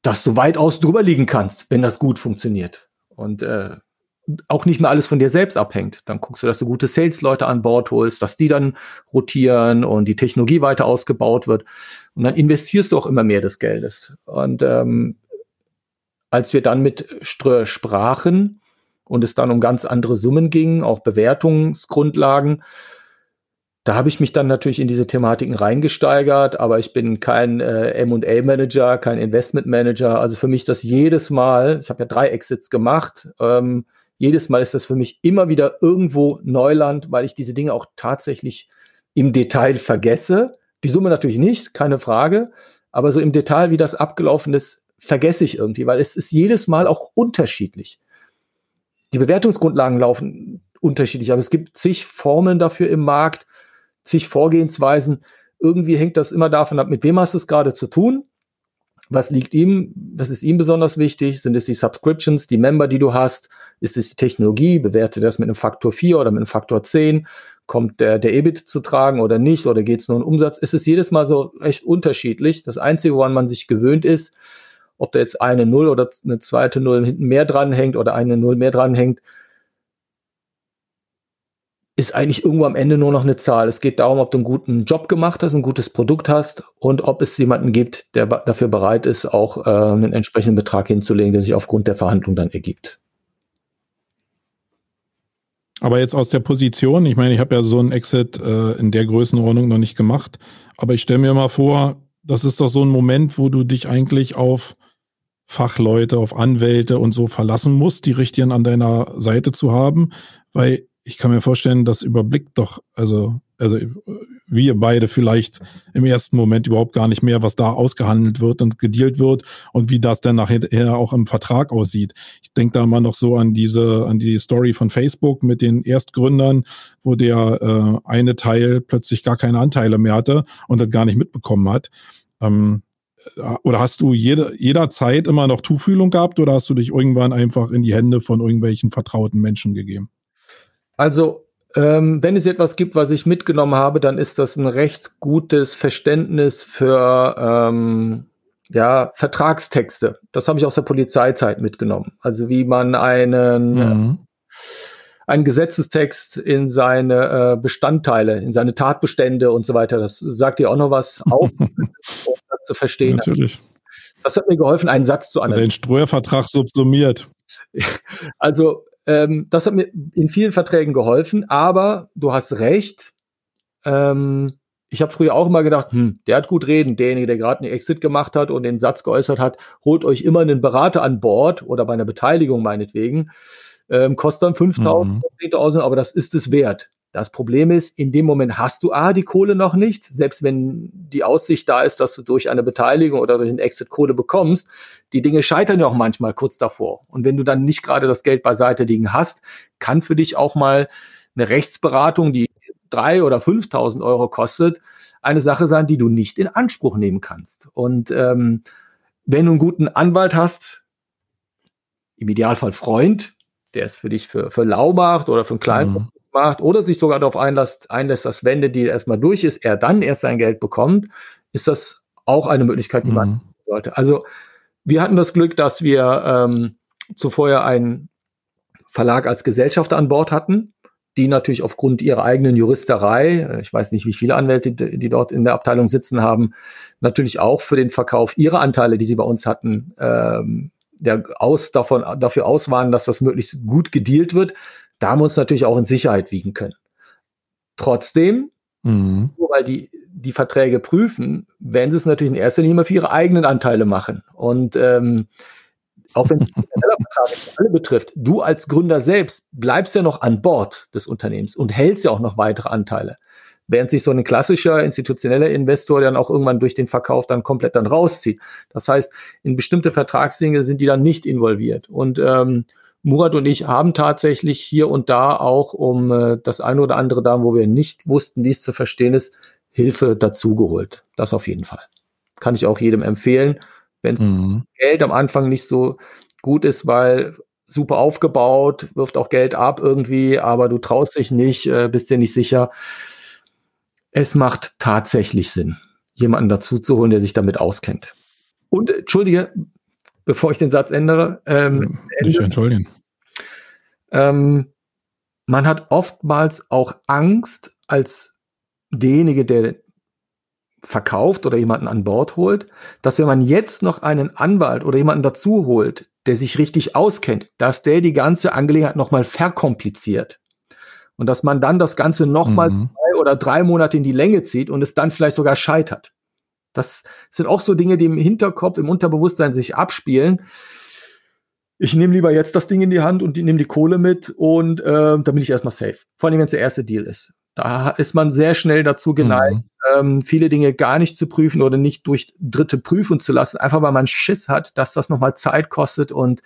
dass du weitaus drüber liegen kannst, wenn das gut funktioniert. Und äh, auch nicht mehr alles von dir selbst abhängt. Dann guckst du, dass du gute Sales-Leute an Bord holst, dass die dann rotieren und die Technologie weiter ausgebaut wird. Und dann investierst du auch immer mehr des Geldes. Und ähm, als wir dann mit Ströer sprachen und es dann um ganz andere Summen ging, auch Bewertungsgrundlagen, da habe ich mich dann natürlich in diese Thematiken reingesteigert, aber ich bin kein äh, M&A-Manager, kein Investment-Manager. Also für mich das jedes Mal, ich habe ja drei Exits gemacht, ähm, jedes Mal ist das für mich immer wieder irgendwo Neuland, weil ich diese Dinge auch tatsächlich im Detail vergesse. Die Summe natürlich nicht, keine Frage, aber so im Detail, wie das abgelaufen ist, vergesse ich irgendwie, weil es ist jedes Mal auch unterschiedlich. Die Bewertungsgrundlagen laufen unterschiedlich, aber es gibt zig Formeln dafür im Markt zig Vorgehensweisen. Irgendwie hängt das immer davon ab, mit wem hast du es gerade zu tun? Was liegt ihm? Was ist ihm besonders wichtig? Sind es die Subscriptions, die Member, die du hast? Ist es die Technologie? Bewerte das mit einem Faktor 4 oder mit einem Faktor 10? Kommt der, der EBIT zu tragen oder nicht? Oder geht es nur um Umsatz? Es ist jedes Mal so echt unterschiedlich. Das Einzige, woran man sich gewöhnt ist, ob da jetzt eine Null oder eine zweite Null hinten mehr dran hängt oder eine Null mehr dran hängt, ist eigentlich irgendwo am Ende nur noch eine Zahl. Es geht darum, ob du einen guten Job gemacht hast, ein gutes Produkt hast und ob es jemanden gibt, der dafür bereit ist, auch äh, einen entsprechenden Betrag hinzulegen, der sich aufgrund der Verhandlung dann ergibt. Aber jetzt aus der Position, ich meine, ich habe ja so einen Exit äh, in der Größenordnung noch nicht gemacht, aber ich stelle mir mal vor, das ist doch so ein Moment, wo du dich eigentlich auf Fachleute, auf Anwälte und so verlassen musst, die Richtigen an deiner Seite zu haben, weil ich kann mir vorstellen, das überblickt doch, also, also wir beide vielleicht im ersten Moment überhaupt gar nicht mehr, was da ausgehandelt wird und gedealt wird und wie das dann nachher auch im Vertrag aussieht. Ich denke da mal noch so an diese, an die Story von Facebook mit den Erstgründern, wo der äh, eine Teil plötzlich gar keine Anteile mehr hatte und das gar nicht mitbekommen hat. Ähm, äh, oder hast du jede, jederzeit immer noch Tuchfühlung gehabt oder hast du dich irgendwann einfach in die Hände von irgendwelchen vertrauten Menschen gegeben? Also, ähm, wenn es etwas gibt, was ich mitgenommen habe, dann ist das ein recht gutes Verständnis für ähm, ja, Vertragstexte. Das habe ich aus der Polizeizeit mitgenommen. Also wie man einen, mhm. einen Gesetzestext in seine äh, Bestandteile, in seine Tatbestände und so weiter, das sagt dir auch noch was [LAUGHS] auf, um das zu verstehen. Natürlich. Das hat mir geholfen, einen Satz zu analysieren. Den Streuervertrag subsumiert. [LAUGHS] Also ähm, das hat mir in vielen Verträgen geholfen, aber du hast recht. Ähm, ich habe früher auch immer gedacht, hm, der hat gut reden, derjenige, der gerade einen Exit gemacht hat und den Satz geäußert hat, holt euch immer einen Berater an Bord oder bei einer Beteiligung meinetwegen. Ähm, kostet dann 5000, mhm. 10.000, aber das ist es wert. Das Problem ist, in dem Moment hast du A, die Kohle noch nicht, selbst wenn die Aussicht da ist, dass du durch eine Beteiligung oder durch einen Exit Kohle bekommst. Die Dinge scheitern ja auch manchmal kurz davor. Und wenn du dann nicht gerade das Geld beiseite liegen hast, kann für dich auch mal eine Rechtsberatung, die drei oder 5.000 Euro kostet, eine Sache sein, die du nicht in Anspruch nehmen kannst. Und ähm, wenn du einen guten Anwalt hast, im Idealfall Freund, der es für dich für, für lau macht oder für einen kleinen mhm macht oder sich sogar darauf einlässt, einlässt, dass wenn der Deal erstmal durch ist, er dann erst sein Geld bekommt, ist das auch eine Möglichkeit, die mhm. man sollte. Also wir hatten das Glück, dass wir ähm, zuvor ja einen Verlag als Gesellschafter an Bord hatten, die natürlich aufgrund ihrer eigenen Juristerei, äh, ich weiß nicht, wie viele Anwälte, die dort in der Abteilung sitzen haben, natürlich auch für den Verkauf ihrer Anteile, die sie bei uns hatten, ähm, der aus, davon, dafür aus waren, dass das möglichst gut gedealt wird da haben wir uns natürlich auch in Sicherheit wiegen können. Trotzdem, mhm. nur weil die die Verträge prüfen, werden sie es natürlich in erster Linie für ihre eigenen Anteile machen. Und ähm, auch wenn es Vertrag alle betrifft, du als Gründer selbst bleibst ja noch an Bord des Unternehmens und hältst ja auch noch weitere Anteile. Während sich so ein klassischer institutioneller Investor dann auch irgendwann durch den Verkauf dann komplett dann rauszieht. Das heißt, in bestimmte Vertragsdinge sind die dann nicht involviert. Und ähm, Murat und ich haben tatsächlich hier und da auch, um äh, das eine oder andere da, wo wir nicht wussten, wie es zu verstehen ist, Hilfe dazugeholt. Das auf jeden Fall. Kann ich auch jedem empfehlen, wenn mhm. Geld am Anfang nicht so gut ist, weil super aufgebaut, wirft auch Geld ab irgendwie, aber du traust dich nicht, äh, bist dir nicht sicher. Es macht tatsächlich Sinn, jemanden dazu zu holen, der sich damit auskennt. Und entschuldige, bevor ich den Satz ändere. Ähm, Nicht entschuldigen. Ähm, man hat oftmals auch Angst als derjenige, der verkauft oder jemanden an Bord holt, dass wenn man jetzt noch einen Anwalt oder jemanden dazu holt, der sich richtig auskennt, dass der die ganze Angelegenheit nochmal verkompliziert. Und dass man dann das Ganze nochmal mhm. zwei oder drei Monate in die Länge zieht und es dann vielleicht sogar scheitert. Das sind auch so Dinge, die im Hinterkopf, im Unterbewusstsein sich abspielen. Ich nehme lieber jetzt das Ding in die Hand und nehme die Kohle mit und äh, dann bin ich erstmal safe. Vor allem, wenn es der erste Deal ist. Da ist man sehr schnell dazu geneigt, mhm. ähm, viele Dinge gar nicht zu prüfen oder nicht durch Dritte prüfen zu lassen, einfach weil man Schiss hat, dass das nochmal Zeit kostet und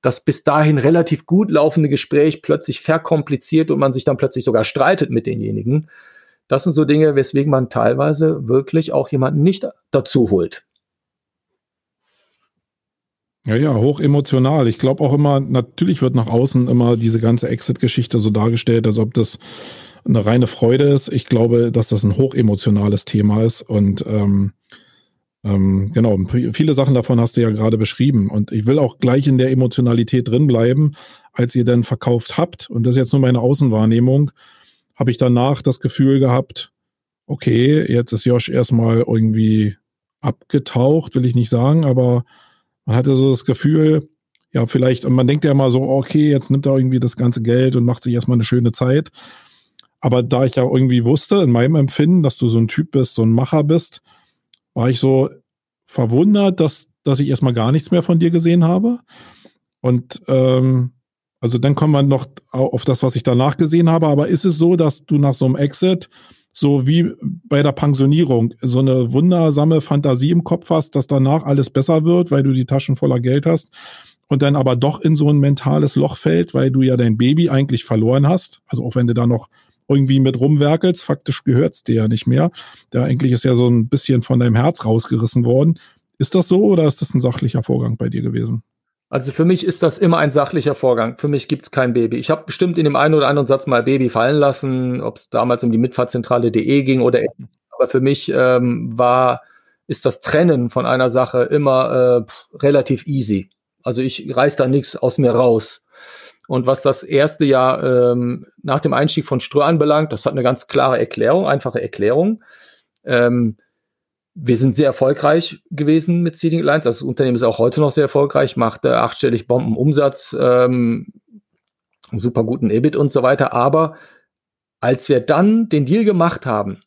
das bis dahin relativ gut laufende Gespräch plötzlich verkompliziert und man sich dann plötzlich sogar streitet mit denjenigen. Das sind so Dinge, weswegen man teilweise wirklich auch jemanden nicht dazu holt. Ja, ja, hoch emotional. Ich glaube auch immer, natürlich wird nach außen immer diese ganze Exit-Geschichte so dargestellt, als ob das eine reine Freude ist. Ich glaube, dass das ein hochemotionales Thema ist und ähm, ähm, genau, viele Sachen davon hast du ja gerade beschrieben. Und ich will auch gleich in der Emotionalität drin bleiben, als ihr dann verkauft habt. Und das ist jetzt nur meine Außenwahrnehmung habe ich danach das Gefühl gehabt, okay, jetzt ist Josh erstmal irgendwie abgetaucht, will ich nicht sagen, aber man hatte so das Gefühl, ja, vielleicht, und man denkt ja mal so, okay, jetzt nimmt er irgendwie das ganze Geld und macht sich erstmal eine schöne Zeit. Aber da ich ja irgendwie wusste, in meinem Empfinden, dass du so ein Typ bist, so ein Macher bist, war ich so verwundert, dass, dass ich erstmal gar nichts mehr von dir gesehen habe. Und ähm, also dann kommen wir noch auf das, was ich danach gesehen habe. Aber ist es so, dass du nach so einem Exit, so wie bei der Pensionierung, so eine wundersame Fantasie im Kopf hast, dass danach alles besser wird, weil du die Taschen voller Geld hast und dann aber doch in so ein mentales Loch fällt, weil du ja dein Baby eigentlich verloren hast. Also auch wenn du da noch irgendwie mit rumwerkelst, faktisch gehört's dir ja nicht mehr. Da eigentlich ist ja so ein bisschen von deinem Herz rausgerissen worden. Ist das so oder ist das ein sachlicher Vorgang bei dir gewesen? Also für mich ist das immer ein sachlicher Vorgang. Für mich gibt's kein Baby. Ich habe bestimmt in dem einen oder anderen Satz mal Baby fallen lassen, ob es damals um die Mitfahrzentrale.de ging oder aber für mich ähm, war ist das Trennen von einer Sache immer äh, relativ easy. Also ich reiß da nichts aus mir raus. Und was das erste Jahr ähm, nach dem Einstieg von Strö anbelangt, das hat eine ganz klare Erklärung, einfache Erklärung. Ähm, wir sind sehr erfolgreich gewesen mit Seeding Alliance. Das Unternehmen ist auch heute noch sehr erfolgreich, macht äh, achtstellig Bombenumsatz, ähm, super guten EBIT und so weiter. Aber als wir dann den Deal gemacht haben,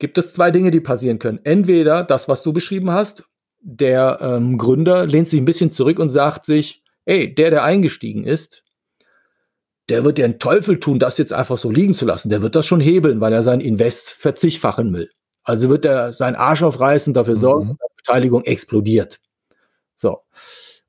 gibt es zwei Dinge, die passieren können. Entweder das, was du beschrieben hast, der ähm, Gründer lehnt sich ein bisschen zurück und sagt sich, ey, der, der eingestiegen ist, der wird ja einen Teufel tun, das jetzt einfach so liegen zu lassen. Der wird das schon hebeln, weil er sein Invest verzichtfachen will. Also wird er seinen Arsch aufreißen und dafür sorgen, mhm. dass die Beteiligung explodiert. So.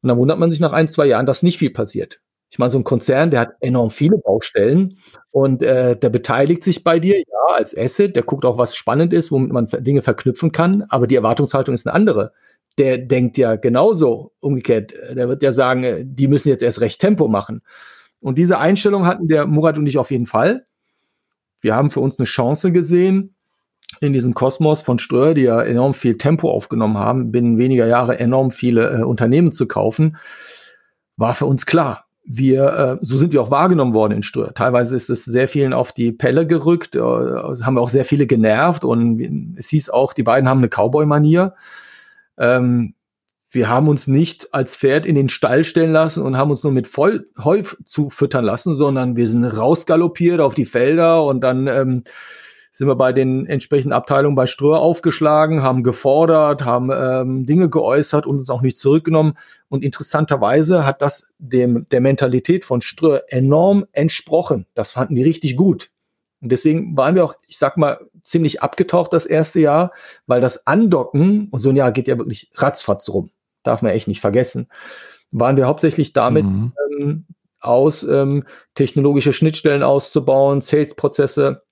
Und dann wundert man sich nach ein, zwei Jahren, dass nicht viel passiert. Ich meine, so ein Konzern, der hat enorm viele Baustellen und äh, der beteiligt sich bei dir, ja, als Asset, der guckt auch, was spannend ist, womit man Dinge verknüpfen kann, aber die Erwartungshaltung ist eine andere. Der denkt ja genauso umgekehrt. Der wird ja sagen, äh, die müssen jetzt erst recht Tempo machen. Und diese Einstellung hatten der Murat und ich auf jeden Fall. Wir haben für uns eine Chance gesehen, in diesem Kosmos von Ströer, die ja enorm viel Tempo aufgenommen haben, binnen weniger Jahre enorm viele äh, Unternehmen zu kaufen, war für uns klar. Wir, äh, so sind wir auch wahrgenommen worden in Ströer. Teilweise ist es sehr vielen auf die Pelle gerückt, äh, haben wir auch sehr viele genervt und es hieß auch, die beiden haben eine Cowboy-Manier. Ähm, wir haben uns nicht als Pferd in den Stall stellen lassen und haben uns nur mit voll Heu zufüttern lassen, sondern wir sind rausgaloppiert auf die Felder und dann ähm, sind wir bei den entsprechenden Abteilungen bei Ströer aufgeschlagen, haben gefordert, haben ähm, Dinge geäußert und uns auch nicht zurückgenommen. Und interessanterweise hat das dem, der Mentalität von Ströer enorm entsprochen. Das fanden die richtig gut. Und deswegen waren wir auch, ich sag mal, ziemlich abgetaucht das erste Jahr, weil das Andocken, und so ein Jahr geht ja wirklich ratzfatz rum, darf man echt nicht vergessen, waren wir hauptsächlich damit mhm. ähm, aus, ähm, technologische Schnittstellen auszubauen, Sales-Prozesse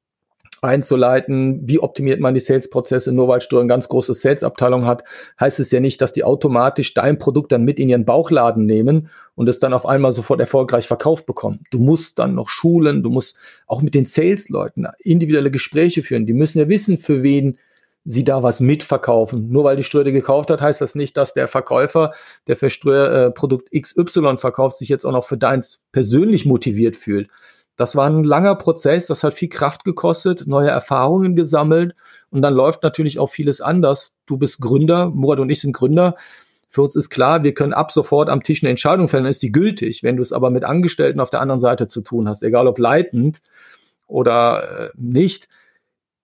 einzuleiten. Wie optimiert man die Sales-Prozesse? Nur weil Stur eine ganz große Sales-Abteilung hat, heißt es ja nicht, dass die automatisch dein Produkt dann mit in ihren Bauchladen nehmen und es dann auf einmal sofort erfolgreich verkauft bekommen. Du musst dann noch schulen, du musst auch mit den Sales-Leuten individuelle Gespräche führen. Die müssen ja wissen, für wen sie da was mitverkaufen. Nur weil die Ströde gekauft hat, heißt das nicht, dass der Verkäufer, der für Ströer äh, Produkt XY verkauft, sich jetzt auch noch für deins persönlich motiviert fühlt. Das war ein langer Prozess, das hat viel Kraft gekostet, neue Erfahrungen gesammelt und dann läuft natürlich auch vieles anders. Du bist Gründer, Murat und ich sind Gründer. Für uns ist klar, wir können ab sofort am Tisch eine Entscheidung fällen, dann ist die gültig. Wenn du es aber mit Angestellten auf der anderen Seite zu tun hast, egal ob leitend oder äh, nicht,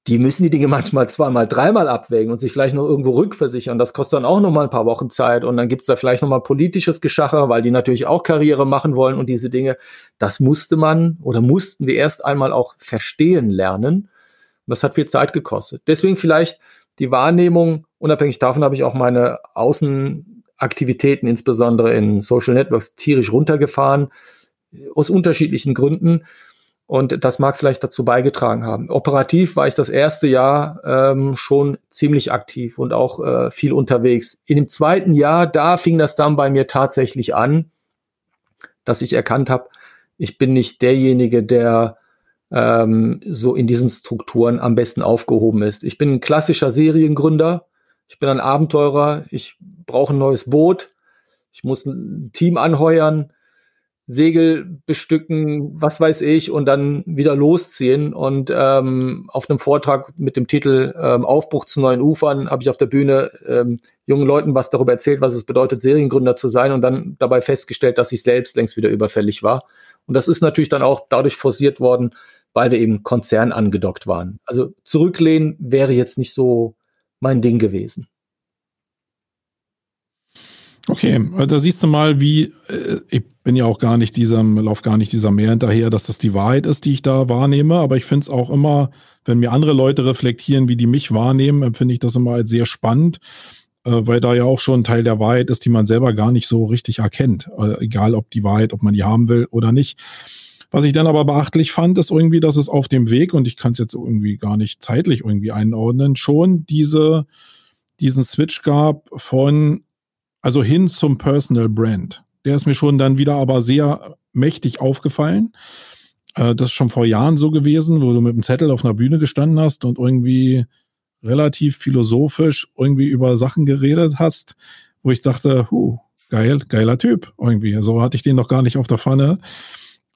die müssen die Dinge [LAUGHS] manchmal zweimal, dreimal abwägen und sich vielleicht noch irgendwo rückversichern. Das kostet dann auch noch mal ein paar Wochen Zeit und dann gibt es da vielleicht noch mal politisches Geschacher, weil die natürlich auch Karriere machen wollen und diese Dinge. Das musste man oder mussten wir erst einmal auch verstehen lernen. Und das hat viel Zeit gekostet. Deswegen vielleicht die Wahrnehmung, unabhängig davon habe ich auch meine Außenaktivitäten, insbesondere in Social Networks, tierisch runtergefahren, aus unterschiedlichen Gründen. Und das mag vielleicht dazu beigetragen haben. Operativ war ich das erste Jahr ähm, schon ziemlich aktiv und auch äh, viel unterwegs. In dem zweiten Jahr, da fing das dann bei mir tatsächlich an, dass ich erkannt habe, ich bin nicht derjenige, der ähm, so in diesen Strukturen am besten aufgehoben ist. Ich bin ein klassischer Seriengründer. Ich bin ein Abenteurer. Ich brauche ein neues Boot. Ich muss ein Team anheuern. Segel bestücken, was weiß ich, und dann wieder losziehen. Und ähm, auf einem Vortrag mit dem Titel ähm, Aufbruch zu neuen Ufern habe ich auf der Bühne ähm, jungen Leuten was darüber erzählt, was es bedeutet, Seriengründer zu sein und dann dabei festgestellt, dass ich selbst längst wieder überfällig war. Und das ist natürlich dann auch dadurch forciert worden, weil wir eben Konzern angedockt waren. Also zurücklehnen wäre jetzt nicht so mein Ding gewesen. Okay, da siehst du mal, wie äh, ich bin ja auch gar nicht diesem, lauf gar nicht dieser Mehr hinterher, dass das die Wahrheit ist, die ich da wahrnehme. Aber ich finde es auch immer, wenn mir andere Leute reflektieren, wie die mich wahrnehmen, empfinde ich das immer als sehr spannend, äh, weil da ja auch schon ein Teil der Wahrheit ist, die man selber gar nicht so richtig erkennt. Äh, egal ob die Wahrheit, ob man die haben will oder nicht. Was ich dann aber beachtlich fand, ist irgendwie, dass es auf dem Weg, und ich kann es jetzt irgendwie gar nicht zeitlich irgendwie einordnen, schon diese, diesen Switch gab von also hin zum Personal Brand. Der ist mir schon dann wieder aber sehr mächtig aufgefallen. Äh, das ist schon vor Jahren so gewesen, wo du mit dem Zettel auf einer Bühne gestanden hast und irgendwie relativ philosophisch irgendwie über Sachen geredet hast, wo ich dachte, huh, geil, geiler Typ irgendwie. So hatte ich den noch gar nicht auf der Pfanne.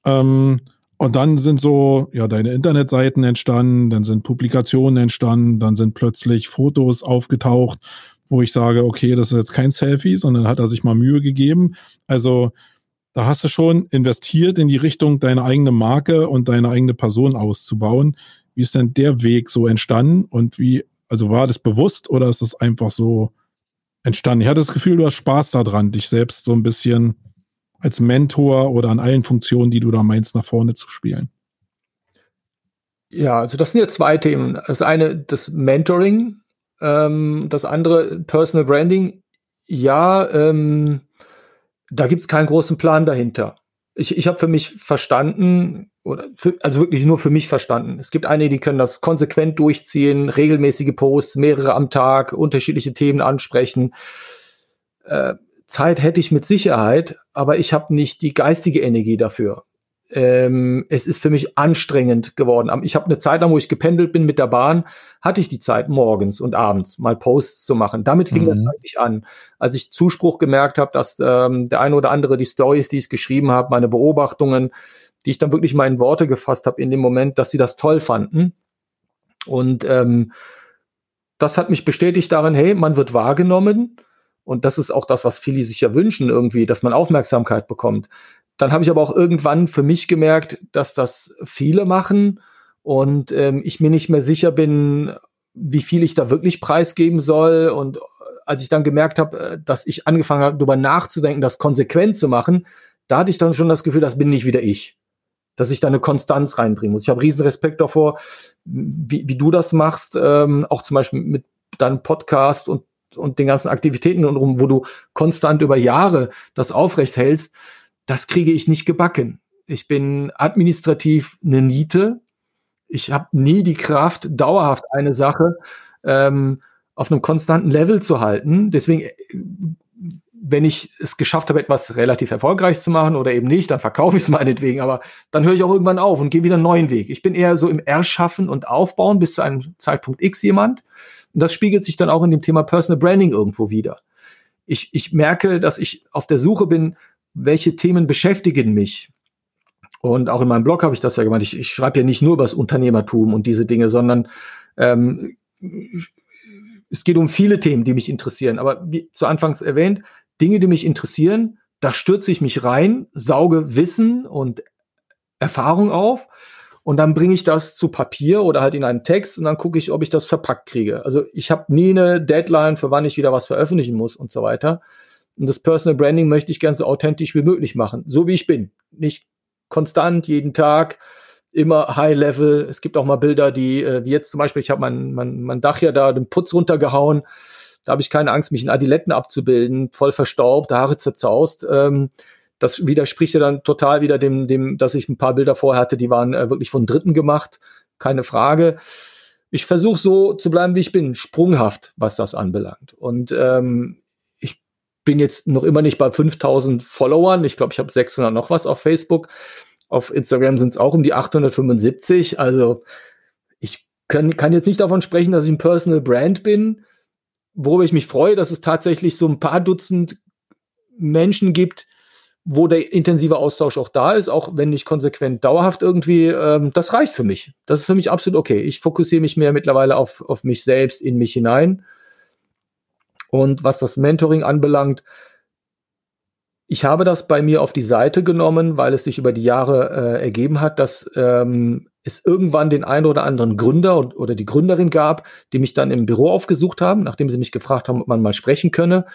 Ähm, und dann sind so, ja, deine Internetseiten entstanden, dann sind Publikationen entstanden, dann sind plötzlich Fotos aufgetaucht wo ich sage, okay, das ist jetzt kein Selfie, sondern hat er sich mal Mühe gegeben. Also da hast du schon investiert in die Richtung, deine eigene Marke und deine eigene Person auszubauen. Wie ist denn der Weg so entstanden und wie, also war das bewusst oder ist das einfach so entstanden? Ich hatte das Gefühl, du hast Spaß daran, dich selbst so ein bisschen als Mentor oder an allen Funktionen, die du da meinst, nach vorne zu spielen. Ja, also das sind ja zwei Themen. Das eine, das Mentoring, ähm, das andere, Personal Branding, ja, ähm, da gibt es keinen großen Plan dahinter. Ich, ich habe für mich verstanden, oder für, also wirklich nur für mich verstanden. Es gibt einige, die können das konsequent durchziehen, regelmäßige Posts, mehrere am Tag, unterschiedliche Themen ansprechen. Äh, Zeit hätte ich mit Sicherheit, aber ich habe nicht die geistige Energie dafür ähm, es ist für mich anstrengend geworden. Ich habe eine Zeit lang, wo ich gependelt bin mit der Bahn, hatte ich die Zeit morgens und abends mal Posts zu machen. Damit fing mhm. das eigentlich an. Als ich Zuspruch gemerkt habe, dass ähm, der eine oder andere die Stories, die ich geschrieben habe, meine Beobachtungen, die ich dann wirklich mal in Worte gefasst habe in dem Moment, dass sie das toll fanden. Und ähm, das hat mich bestätigt darin, hey, man wird wahrgenommen. Und das ist auch das, was viele sich ja wünschen irgendwie, dass man Aufmerksamkeit bekommt. Dann habe ich aber auch irgendwann für mich gemerkt, dass das viele machen und ähm, ich mir nicht mehr sicher bin, wie viel ich da wirklich preisgeben soll. Und äh, als ich dann gemerkt habe, äh, dass ich angefangen habe, darüber nachzudenken, das konsequent zu machen, da hatte ich dann schon das Gefühl, das bin nicht wieder ich. Dass ich da eine Konstanz reinbringen muss. Ich habe riesen Respekt davor, wie, wie du das machst, ähm, auch zum Beispiel mit deinem Podcast und, und den ganzen Aktivitäten und rum, wo du konstant über Jahre das aufrecht hältst das kriege ich nicht gebacken. Ich bin administrativ eine Niete. Ich habe nie die Kraft, dauerhaft eine Sache ähm, auf einem konstanten Level zu halten. Deswegen, äh, wenn ich es geschafft habe, etwas relativ erfolgreich zu machen oder eben nicht, dann verkaufe ich es meinetwegen. Aber dann höre ich auch irgendwann auf und gehe wieder einen neuen Weg. Ich bin eher so im Erschaffen und Aufbauen bis zu einem Zeitpunkt X jemand. Und das spiegelt sich dann auch in dem Thema Personal Branding irgendwo wieder. Ich, ich merke, dass ich auf der Suche bin, welche Themen beschäftigen mich? Und auch in meinem Blog habe ich das ja gemacht. Ich, ich schreibe ja nicht nur über das Unternehmertum und diese Dinge, sondern ähm, es geht um viele Themen, die mich interessieren. Aber wie zu Anfangs erwähnt, Dinge, die mich interessieren, da stürze ich mich rein, sauge Wissen und Erfahrung auf und dann bringe ich das zu Papier oder halt in einen Text und dann gucke ich, ob ich das verpackt kriege. Also ich habe nie eine Deadline, für wann ich wieder was veröffentlichen muss und so weiter. Und das Personal Branding möchte ich gern so authentisch wie möglich machen, so wie ich bin. Nicht konstant, jeden Tag, immer High Level. Es gibt auch mal Bilder, die, äh, wie jetzt zum Beispiel, ich habe mein, mein, mein Dach ja da den Putz runtergehauen. Da habe ich keine Angst, mich in Adiletten abzubilden, voll verstaubt, Haare zerzaust. Ähm, das widerspricht ja dann total wieder dem, dem, dass ich ein paar Bilder vorher hatte, die waren äh, wirklich von Dritten gemacht, keine Frage. Ich versuche so zu bleiben, wie ich bin, sprunghaft, was das anbelangt. Und ähm, bin jetzt noch immer nicht bei 5000 Followern. Ich glaube, ich habe 600 noch was auf Facebook. Auf Instagram sind es auch um die 875. Also ich kann, kann jetzt nicht davon sprechen, dass ich ein Personal Brand bin. Worüber ich mich freue, dass es tatsächlich so ein paar Dutzend Menschen gibt, wo der intensive Austausch auch da ist, auch wenn nicht konsequent dauerhaft irgendwie, ähm, das reicht für mich. Das ist für mich absolut okay. Ich fokussiere mich mehr mittlerweile auf, auf mich selbst, in mich hinein. Und was das Mentoring anbelangt, ich habe das bei mir auf die Seite genommen, weil es sich über die Jahre äh, ergeben hat, dass ähm, es irgendwann den einen oder anderen Gründer und, oder die Gründerin gab, die mich dann im Büro aufgesucht haben, nachdem sie mich gefragt haben, ob man mal sprechen könne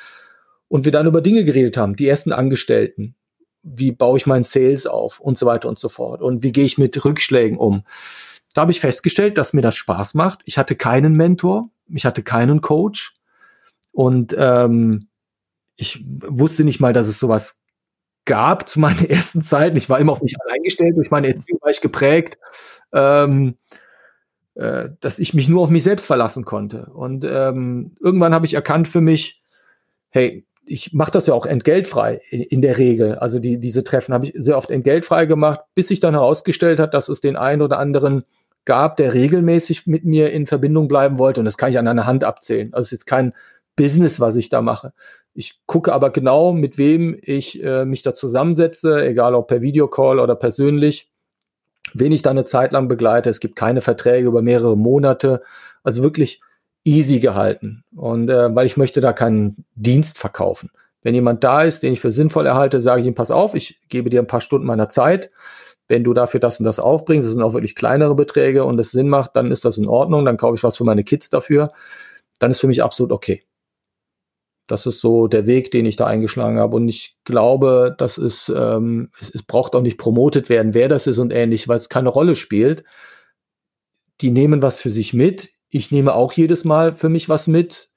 und wir dann über Dinge geredet haben, die ersten Angestellten, wie baue ich meinen Sales auf und so weiter und so fort und wie gehe ich mit Rückschlägen um. Da habe ich festgestellt, dass mir das Spaß macht. Ich hatte keinen Mentor, ich hatte keinen Coach und ähm, ich wusste nicht mal, dass es sowas gab zu meinen [LAUGHS] ersten Zeiten. Ich war immer auf mich allein gestellt, durch meine Erziehung war ich geprägt, ähm, äh, dass ich mich nur auf mich selbst verlassen konnte. Und ähm, irgendwann habe ich erkannt für mich, hey, ich mache das ja auch entgeltfrei in, in der Regel. Also die, diese Treffen habe ich sehr oft entgeltfrei gemacht, bis sich dann herausgestellt hat, dass es den einen oder anderen gab, der regelmäßig mit mir in Verbindung bleiben wollte. Und das kann ich an einer Hand abzählen. Also es ist jetzt kein Business, was ich da mache. Ich gucke aber genau, mit wem ich äh, mich da zusammensetze, egal ob per Videocall oder persönlich, wen ich da eine Zeit lang begleite. Es gibt keine Verträge über mehrere Monate. Also wirklich easy gehalten. Und äh, weil ich möchte da keinen Dienst verkaufen. Wenn jemand da ist, den ich für sinnvoll erhalte, sage ich ihm, pass auf, ich gebe dir ein paar Stunden meiner Zeit. Wenn du dafür das und das aufbringst, das sind auch wirklich kleinere Beträge und es Sinn macht, dann ist das in Ordnung, dann kaufe ich was für meine Kids dafür. Dann ist für mich absolut okay. Das ist so der Weg, den ich da eingeschlagen habe. Und ich glaube, das ist, ähm, es braucht auch nicht promotet werden, wer das ist und ähnlich, weil es keine Rolle spielt. Die nehmen was für sich mit ich nehme auch jedes Mal für mich was mit,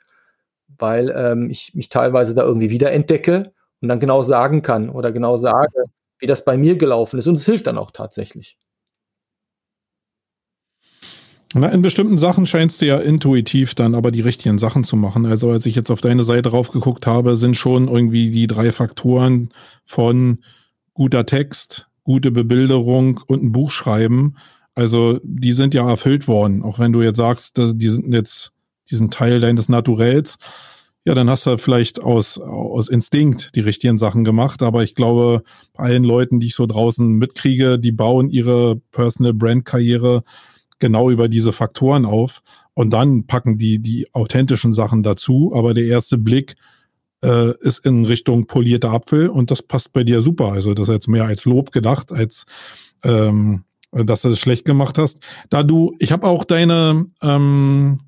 weil ähm, ich mich teilweise da irgendwie wiederentdecke und dann genau sagen kann oder genau sage, wie das bei mir gelaufen ist. Und es hilft dann auch tatsächlich. Na, in bestimmten Sachen scheinst du ja intuitiv dann aber die richtigen Sachen zu machen. Also als ich jetzt auf deine Seite drauf geguckt habe, sind schon irgendwie die drei Faktoren von guter Text, gute Bebilderung und ein Buch schreiben also die sind ja erfüllt worden, auch wenn du jetzt sagst, die sind jetzt diesen Teil deines Naturells. Ja, dann hast du vielleicht aus, aus Instinkt die richtigen Sachen gemacht. Aber ich glaube, bei allen Leuten, die ich so draußen mitkriege, die bauen ihre Personal Brand Karriere genau über diese Faktoren auf. Und dann packen die die authentischen Sachen dazu. Aber der erste Blick äh, ist in Richtung polierter Apfel und das passt bei dir super. Also das ist jetzt mehr als Lob gedacht, als ähm, äh, dass du das schlecht gemacht hast. Da du, ich habe auch deine, ähm,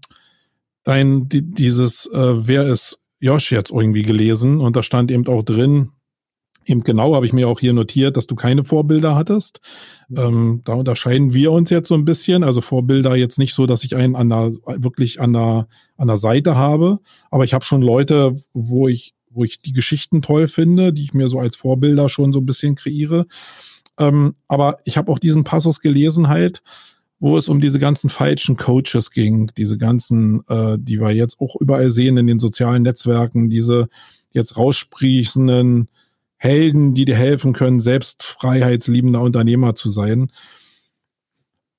dein, die, dieses, äh, wer ist Josh jetzt irgendwie gelesen und da stand eben auch drin, eben genau, habe ich mir auch hier notiert, dass du keine Vorbilder hattest. Mhm. Ähm, da unterscheiden wir uns jetzt so ein bisschen. Also Vorbilder jetzt nicht so, dass ich einen an der, wirklich an der, an der Seite habe, aber ich habe schon Leute, wo ich, wo ich die Geschichten toll finde, die ich mir so als Vorbilder schon so ein bisschen kreiere. Ähm, aber ich habe auch diesen Passus gelesen halt, wo es um diese ganzen falschen Coaches ging, diese ganzen, äh, die wir jetzt auch überall sehen in den sozialen Netzwerken, diese jetzt raussprießenden Helden, die dir helfen können, selbst freiheitsliebender Unternehmer zu sein.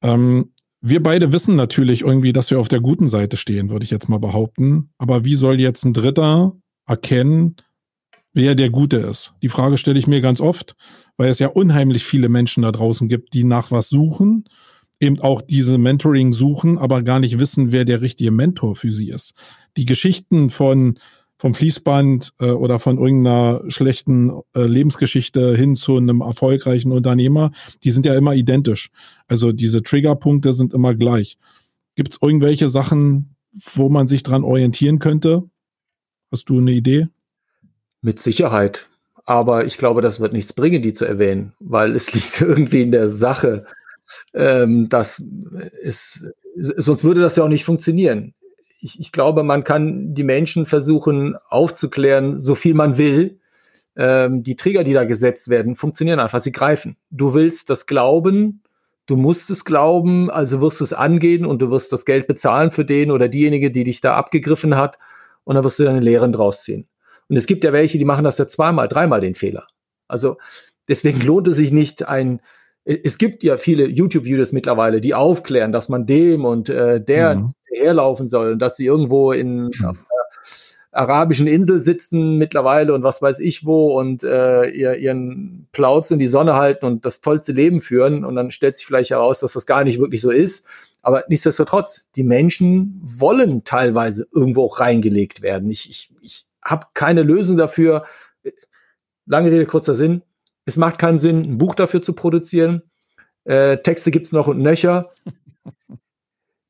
Ähm, wir beide wissen natürlich irgendwie, dass wir auf der guten Seite stehen, würde ich jetzt mal behaupten. Aber wie soll jetzt ein Dritter erkennen, wer der Gute ist? Die Frage stelle ich mir ganz oft weil es ja unheimlich viele Menschen da draußen gibt, die nach was suchen, eben auch diese Mentoring suchen, aber gar nicht wissen, wer der richtige Mentor für sie ist. Die Geschichten von vom Fließband äh, oder von irgendeiner schlechten äh, Lebensgeschichte hin zu einem erfolgreichen Unternehmer, die sind ja immer identisch. Also diese Triggerpunkte sind immer gleich. Gibt es irgendwelche Sachen, wo man sich dran orientieren könnte? Hast du eine Idee? Mit Sicherheit. Aber ich glaube, das wird nichts bringen, die zu erwähnen, weil es [LAUGHS] liegt irgendwie in der Sache, ähm, dass es, sonst würde das ja auch nicht funktionieren. Ich, ich glaube, man kann die Menschen versuchen aufzuklären, so viel man will. Ähm, die Trigger, die da gesetzt werden, funktionieren einfach, sie greifen. Du willst das glauben, du musst es glauben, also wirst du es angehen und du wirst das Geld bezahlen für den oder diejenige, die dich da abgegriffen hat und dann wirst du deine Lehren draus ziehen. Und es gibt ja welche, die machen das ja zweimal, dreimal den Fehler. Also deswegen [LAUGHS] lohnt es sich nicht ein, es gibt ja viele YouTube-Videos mittlerweile, die aufklären, dass man dem und äh, der mhm. Herlaufen soll, dass sie irgendwo in mhm. arabischen Insel sitzen mittlerweile und was weiß ich wo und äh, ihr, ihren Plauz in die Sonne halten und das tollste Leben führen und dann stellt sich vielleicht heraus, dass das gar nicht wirklich so ist. Aber nichtsdestotrotz, die Menschen wollen teilweise irgendwo auch reingelegt werden. Ich, ich, ich habe keine Lösung dafür. Lange Rede, kurzer Sinn. Es macht keinen Sinn, ein Buch dafür zu produzieren. Äh, Texte gibt's noch und nöcher. [LAUGHS]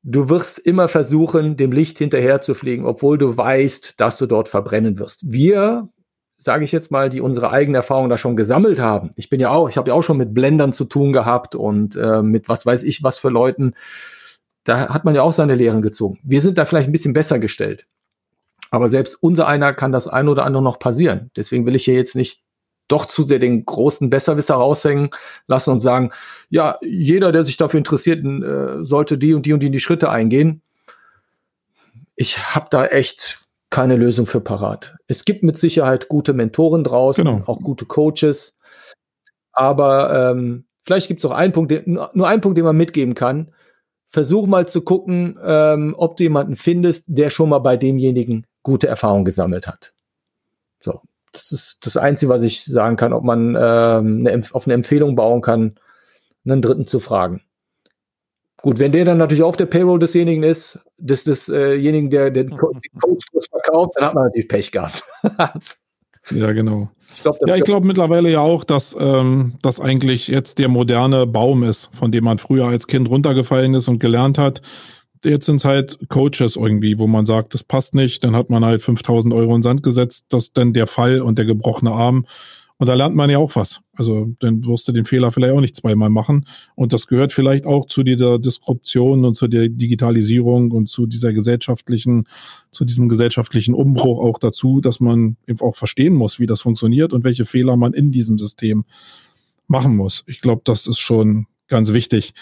Du wirst immer versuchen, dem Licht hinterher zu fliegen, obwohl du weißt, dass du dort verbrennen wirst. Wir, sage ich jetzt mal, die unsere eigene Erfahrung da schon gesammelt haben. Ich bin ja auch, ich habe ja auch schon mit Blendern zu tun gehabt und äh, mit was weiß ich was für Leuten. Da hat man ja auch seine Lehren gezogen. Wir sind da vielleicht ein bisschen besser gestellt. Aber selbst unser einer kann das ein oder andere noch passieren. Deswegen will ich hier jetzt nicht doch zu sehr den großen Besserwisser raushängen lassen und sagen, ja, jeder, der sich dafür interessiert, äh, sollte die und die und die, die Schritte eingehen. Ich habe da echt keine Lösung für parat. Es gibt mit Sicherheit gute Mentoren draußen, genau. auch gute Coaches. Aber ähm, vielleicht gibt es auch einen Punkt, den, nur einen Punkt, den man mitgeben kann. Versuch mal zu gucken, ähm, ob du jemanden findest, der schon mal bei demjenigen gute Erfahrungen gesammelt hat. Das ist das Einzige, was ich sagen kann, ob man ähm, eine, auf eine Empfehlung bauen kann, einen Dritten zu fragen. Gut, wenn der dann natürlich auf der Payroll desjenigen ist, des, desjenigen, der den, [LAUGHS] Co den Coach verkauft, dann hat man natürlich Pech gehabt. [LAUGHS] ja, genau. Ich glaub, ja, ich glaube mittlerweile ja auch, dass ähm, das eigentlich jetzt der moderne Baum ist, von dem man früher als Kind runtergefallen ist und gelernt hat, jetzt sind es halt Coaches irgendwie, wo man sagt, das passt nicht, dann hat man halt 5000 Euro in Sand gesetzt, das dann der Fall und der gebrochene Arm. Und da lernt man ja auch was. Also dann wirst du den Fehler vielleicht auch nicht zweimal machen. Und das gehört vielleicht auch zu dieser Disruption und zu der Digitalisierung und zu dieser gesellschaftlichen, zu diesem gesellschaftlichen Umbruch auch dazu, dass man eben auch verstehen muss, wie das funktioniert und welche Fehler man in diesem System machen muss. Ich glaube, das ist schon ganz wichtig.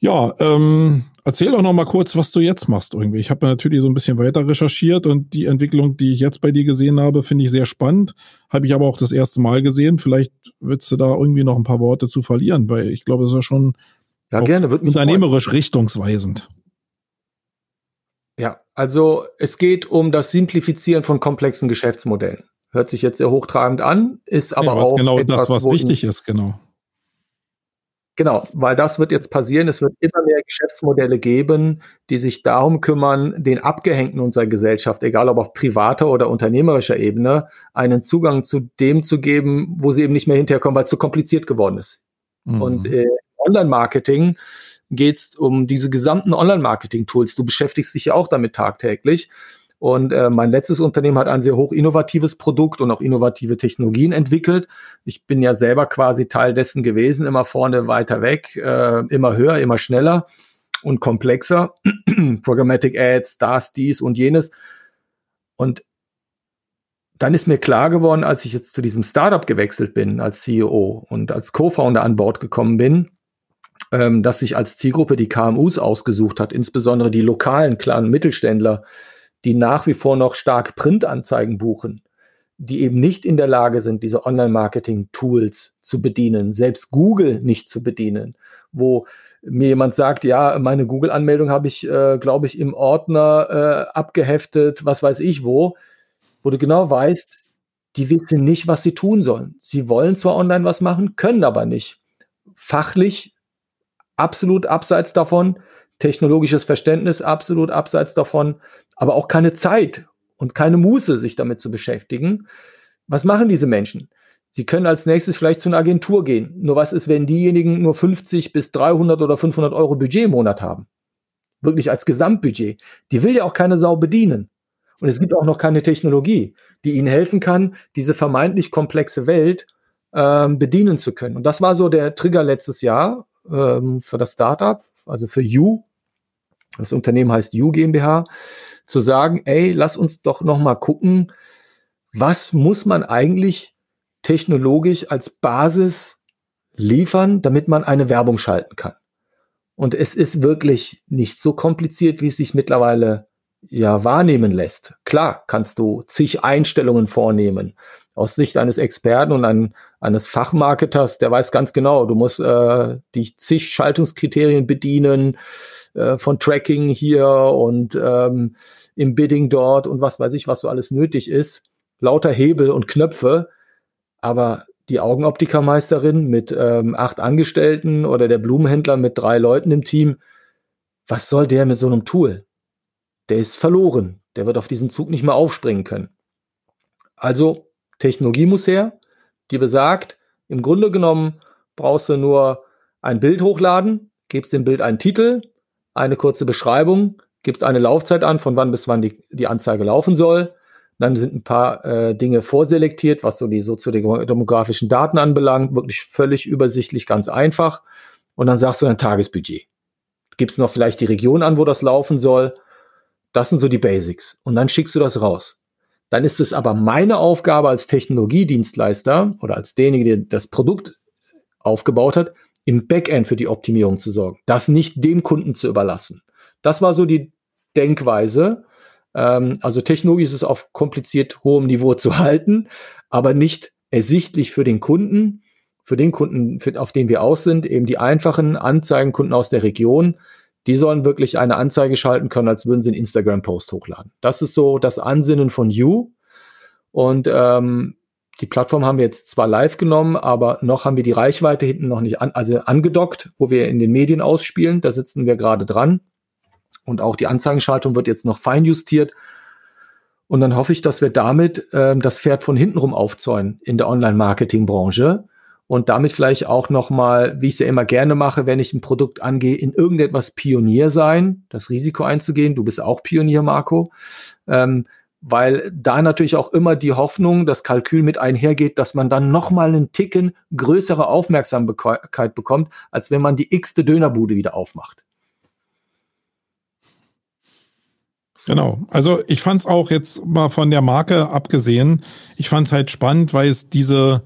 Ja, ähm, erzähl doch noch mal kurz, was du jetzt machst irgendwie. Ich habe natürlich so ein bisschen weiter recherchiert und die Entwicklung, die ich jetzt bei dir gesehen habe, finde ich sehr spannend. Habe ich aber auch das erste Mal gesehen. Vielleicht würdest du da irgendwie noch ein paar Worte zu verlieren, weil ich glaube, es ist ja schon ja, gerne, wird mich unternehmerisch freuen. richtungsweisend. Ja, also es geht um das Simplifizieren von komplexen Geschäftsmodellen. Hört sich jetzt sehr hochtragend an, ist aber nee, auch genau etwas, das, was wichtig ist, genau. Genau, weil das wird jetzt passieren. Es wird immer mehr Geschäftsmodelle geben, die sich darum kümmern, den Abgehängten unserer Gesellschaft, egal ob auf privater oder unternehmerischer Ebene, einen Zugang zu dem zu geben, wo sie eben nicht mehr hinterkommen, weil es zu kompliziert geworden ist. Mhm. Und äh, Online-Marketing geht es um diese gesamten Online-Marketing-Tools. Du beschäftigst dich ja auch damit tagtäglich. Und äh, mein letztes Unternehmen hat ein sehr hoch innovatives Produkt und auch innovative Technologien entwickelt. Ich bin ja selber quasi Teil dessen gewesen, immer vorne weiter weg, äh, immer höher, immer schneller und komplexer. [CLEARS THROAT] Programmatic Ads, das, dies und jenes. Und dann ist mir klar geworden, als ich jetzt zu diesem Startup gewechselt bin als CEO und als Co-Founder an Bord gekommen bin, ähm, dass sich als Zielgruppe die KMUs ausgesucht hat, insbesondere die lokalen kleinen Mittelständler, die nach wie vor noch stark Printanzeigen buchen, die eben nicht in der Lage sind, diese Online-Marketing-Tools zu bedienen, selbst Google nicht zu bedienen, wo mir jemand sagt, ja, meine Google-Anmeldung habe ich, äh, glaube ich, im Ordner äh, abgeheftet, was weiß ich wo, wo du genau weißt, die wissen nicht, was sie tun sollen. Sie wollen zwar online was machen, können aber nicht. Fachlich absolut abseits davon, technologisches Verständnis absolut abseits davon, aber auch keine Zeit. und keine Muße, sich damit zu beschäftigen. Was machen diese Menschen? Sie können als nächstes vielleicht zu einer Agentur gehen. Nur was ist, wenn diejenigen nur 50 bis 300 oder 500 Euro Budget im Monat haben? Wirklich als Gesamtbudget. Die will ja auch keine Sau bedienen. Und es gibt auch noch keine Technologie, die ihnen helfen kann, diese vermeintlich komplexe Welt ähm, bedienen zu können. Und das war so der Trigger letztes Jahr ähm, für das Startup, also für You. Das Unternehmen heißt You GmbH, zu sagen, ey, lass uns doch noch mal gucken, was muss man eigentlich technologisch als Basis liefern, damit man eine Werbung schalten kann. Und es ist wirklich nicht so kompliziert, wie es sich mittlerweile ja wahrnehmen lässt. Klar kannst du zig Einstellungen vornehmen. Aus Sicht eines Experten und ein, eines Fachmarketers, der weiß ganz genau, du musst äh, die zig Schaltungskriterien bedienen, äh, von Tracking hier und ähm, im Bidding dort und was weiß ich, was so alles nötig ist. Lauter Hebel und Knöpfe. Aber die Augenoptikermeisterin mit ähm, acht Angestellten oder der Blumenhändler mit drei Leuten im Team, was soll der mit so einem Tool? Der ist verloren. Der wird auf diesen Zug nicht mehr aufspringen können. Also Technologie muss her, die besagt, im Grunde genommen brauchst du nur ein Bild hochladen, gibst dem Bild einen Titel, eine kurze Beschreibung, gibst eine Laufzeit an, von wann bis wann die, die Anzeige laufen soll, dann sind ein paar äh, Dinge vorselektiert, was so die soziodemografischen Daten anbelangt. Wirklich völlig übersichtlich, ganz einfach. Und dann sagst du dein Tagesbudget. Gibst noch vielleicht die Region an, wo das laufen soll. Das sind so die Basics. Und dann schickst du das raus. Dann ist es aber meine Aufgabe als Technologiedienstleister oder als derjenige, der das Produkt aufgebaut hat, im Backend für die Optimierung zu sorgen. Das nicht dem Kunden zu überlassen. Das war so die Denkweise. Ähm, also technologisch ist es auf kompliziert hohem Niveau zu halten, aber nicht ersichtlich für den Kunden, für den Kunden, auf den wir aus sind, eben die einfachen Anzeigenkunden aus der Region, die sollen wirklich eine Anzeige schalten können, als würden sie einen Instagram-Post hochladen. Das ist so das Ansinnen von You. Und ähm, die Plattform haben wir jetzt zwar live genommen, aber noch haben wir die Reichweite hinten noch nicht an, also angedockt, wo wir in den Medien ausspielen. Da sitzen wir gerade dran. Und auch die Anzeigenschaltung wird jetzt noch feinjustiert. Und dann hoffe ich, dass wir damit ähm, das Pferd von hinten rum aufzäunen in der Online-Marketing-Branche und damit vielleicht auch nochmal, wie ich es ja immer gerne mache, wenn ich ein Produkt angehe, in irgendetwas Pionier sein, das Risiko einzugehen. Du bist auch Pionier, Marco. Ähm, weil da natürlich auch immer die Hoffnung, das Kalkül mit einhergeht, dass man dann nochmal einen Ticken größere Aufmerksamkeit bekommt, als wenn man die x-te Dönerbude wieder aufmacht. Genau. Also ich fand es auch jetzt mal von der Marke abgesehen, ich fand es halt spannend, weil es diese,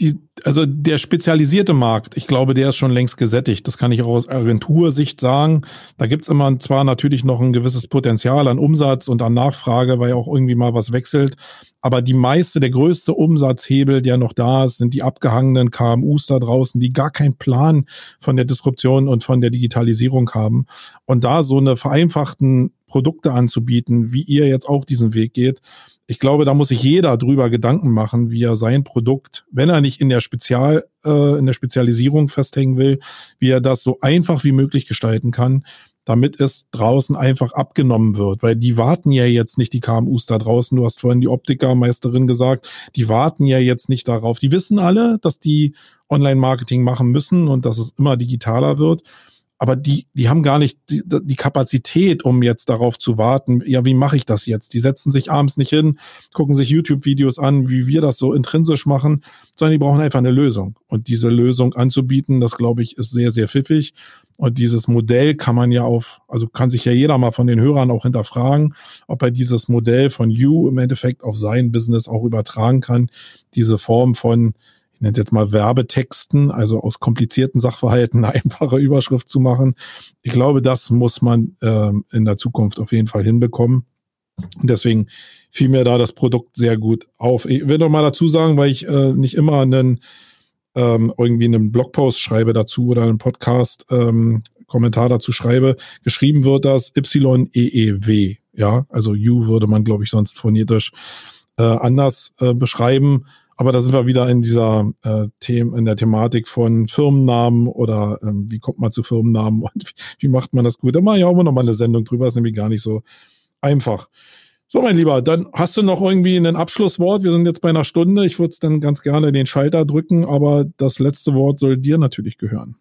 die, also der spezialisierte Markt, ich glaube, der ist schon längst gesättigt. Das kann ich auch aus Agentursicht sagen. Da gibt's immer zwar natürlich noch ein gewisses Potenzial an Umsatz und an Nachfrage, weil auch irgendwie mal was wechselt. Aber die meiste, der größte Umsatzhebel, der noch da ist, sind die abgehangenen KMUs da draußen, die gar keinen Plan von der Disruption und von der Digitalisierung haben. Und da so eine vereinfachten Produkte anzubieten, wie ihr jetzt auch diesen Weg geht, ich glaube, da muss sich jeder drüber Gedanken machen, wie er sein Produkt, wenn er nicht in der Spezial, äh, in der Spezialisierung festhängen will, wie er das so einfach wie möglich gestalten kann, damit es draußen einfach abgenommen wird. Weil die warten ja jetzt nicht, die KMUs da draußen. Du hast vorhin die Optikermeisterin gesagt, die warten ja jetzt nicht darauf. Die wissen alle, dass die Online-Marketing machen müssen und dass es immer digitaler wird aber die, die haben gar nicht die, die Kapazität, um jetzt darauf zu warten, ja, wie mache ich das jetzt? Die setzen sich abends nicht hin, gucken sich YouTube-Videos an, wie wir das so intrinsisch machen, sondern die brauchen einfach eine Lösung. Und diese Lösung anzubieten, das glaube ich, ist sehr, sehr pfiffig. Und dieses Modell kann man ja auf, also kann sich ja jeder mal von den Hörern auch hinterfragen, ob er dieses Modell von You im Endeffekt auf sein Business auch übertragen kann. Diese Form von, nenne es jetzt mal Werbetexten, also aus komplizierten Sachverhalten eine [LAUGHS] einfache Überschrift zu machen. Ich glaube, das muss man äh, in der Zukunft auf jeden Fall hinbekommen. Und deswegen fiel mir da das Produkt sehr gut auf. Ich will noch mal dazu sagen, weil ich äh, nicht immer einen ähm, irgendwie einen Blogpost schreibe dazu oder einen Podcast ähm, Kommentar dazu schreibe, geschrieben wird das Y-E-E-W. Ja, also U würde man, glaube ich, sonst phonetisch äh, anders äh, beschreiben. Aber da sind wir wieder in dieser äh, Them in der Thematik von Firmennamen oder ähm, wie kommt man zu Firmennamen [LAUGHS] und wie, wie macht man das gut. Da mache ich auch immer noch mal eine Sendung drüber, ist nämlich gar nicht so einfach. So, mein Lieber, dann hast du noch irgendwie ein Abschlusswort. Wir sind jetzt bei einer Stunde. Ich würde es dann ganz gerne den Schalter drücken, aber das letzte Wort soll dir natürlich gehören.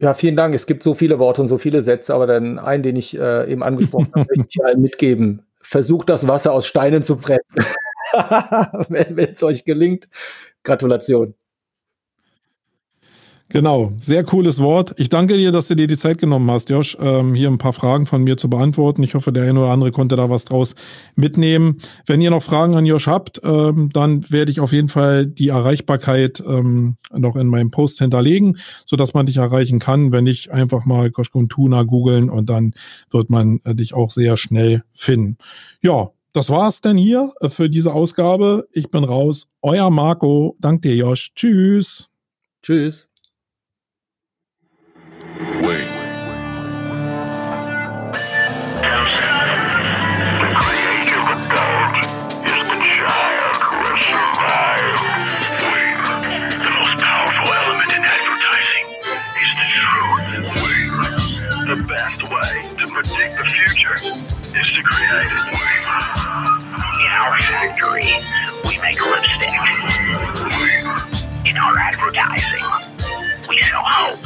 Ja, vielen Dank. Es gibt so viele Worte und so viele Sätze, aber dann einen, den ich äh, eben angesprochen habe, möchte ich allen mitgeben. Versucht das Wasser aus Steinen zu pressen. [LAUGHS] wenn es euch gelingt. Gratulation. Genau, sehr cooles Wort. Ich danke dir, dass du dir die Zeit genommen hast, Josh, ähm, hier ein paar Fragen von mir zu beantworten. Ich hoffe, der eine oder andere konnte da was draus mitnehmen. Wenn ihr noch Fragen an Josh habt, ähm, dann werde ich auf jeden Fall die Erreichbarkeit ähm, noch in meinem Post hinterlegen, so dass man dich erreichen kann. Wenn nicht, einfach mal Koschkun Tuna googeln und dann wird man äh, dich auch sehr schnell finden. Ja, das war's denn hier äh, für diese Ausgabe. Ich bin raus. Euer Marco. Dank dir, Josh. Tschüss. Tschüss. predict the future is to create it. our factory, we make lipstick. In our advertising, we sell hope.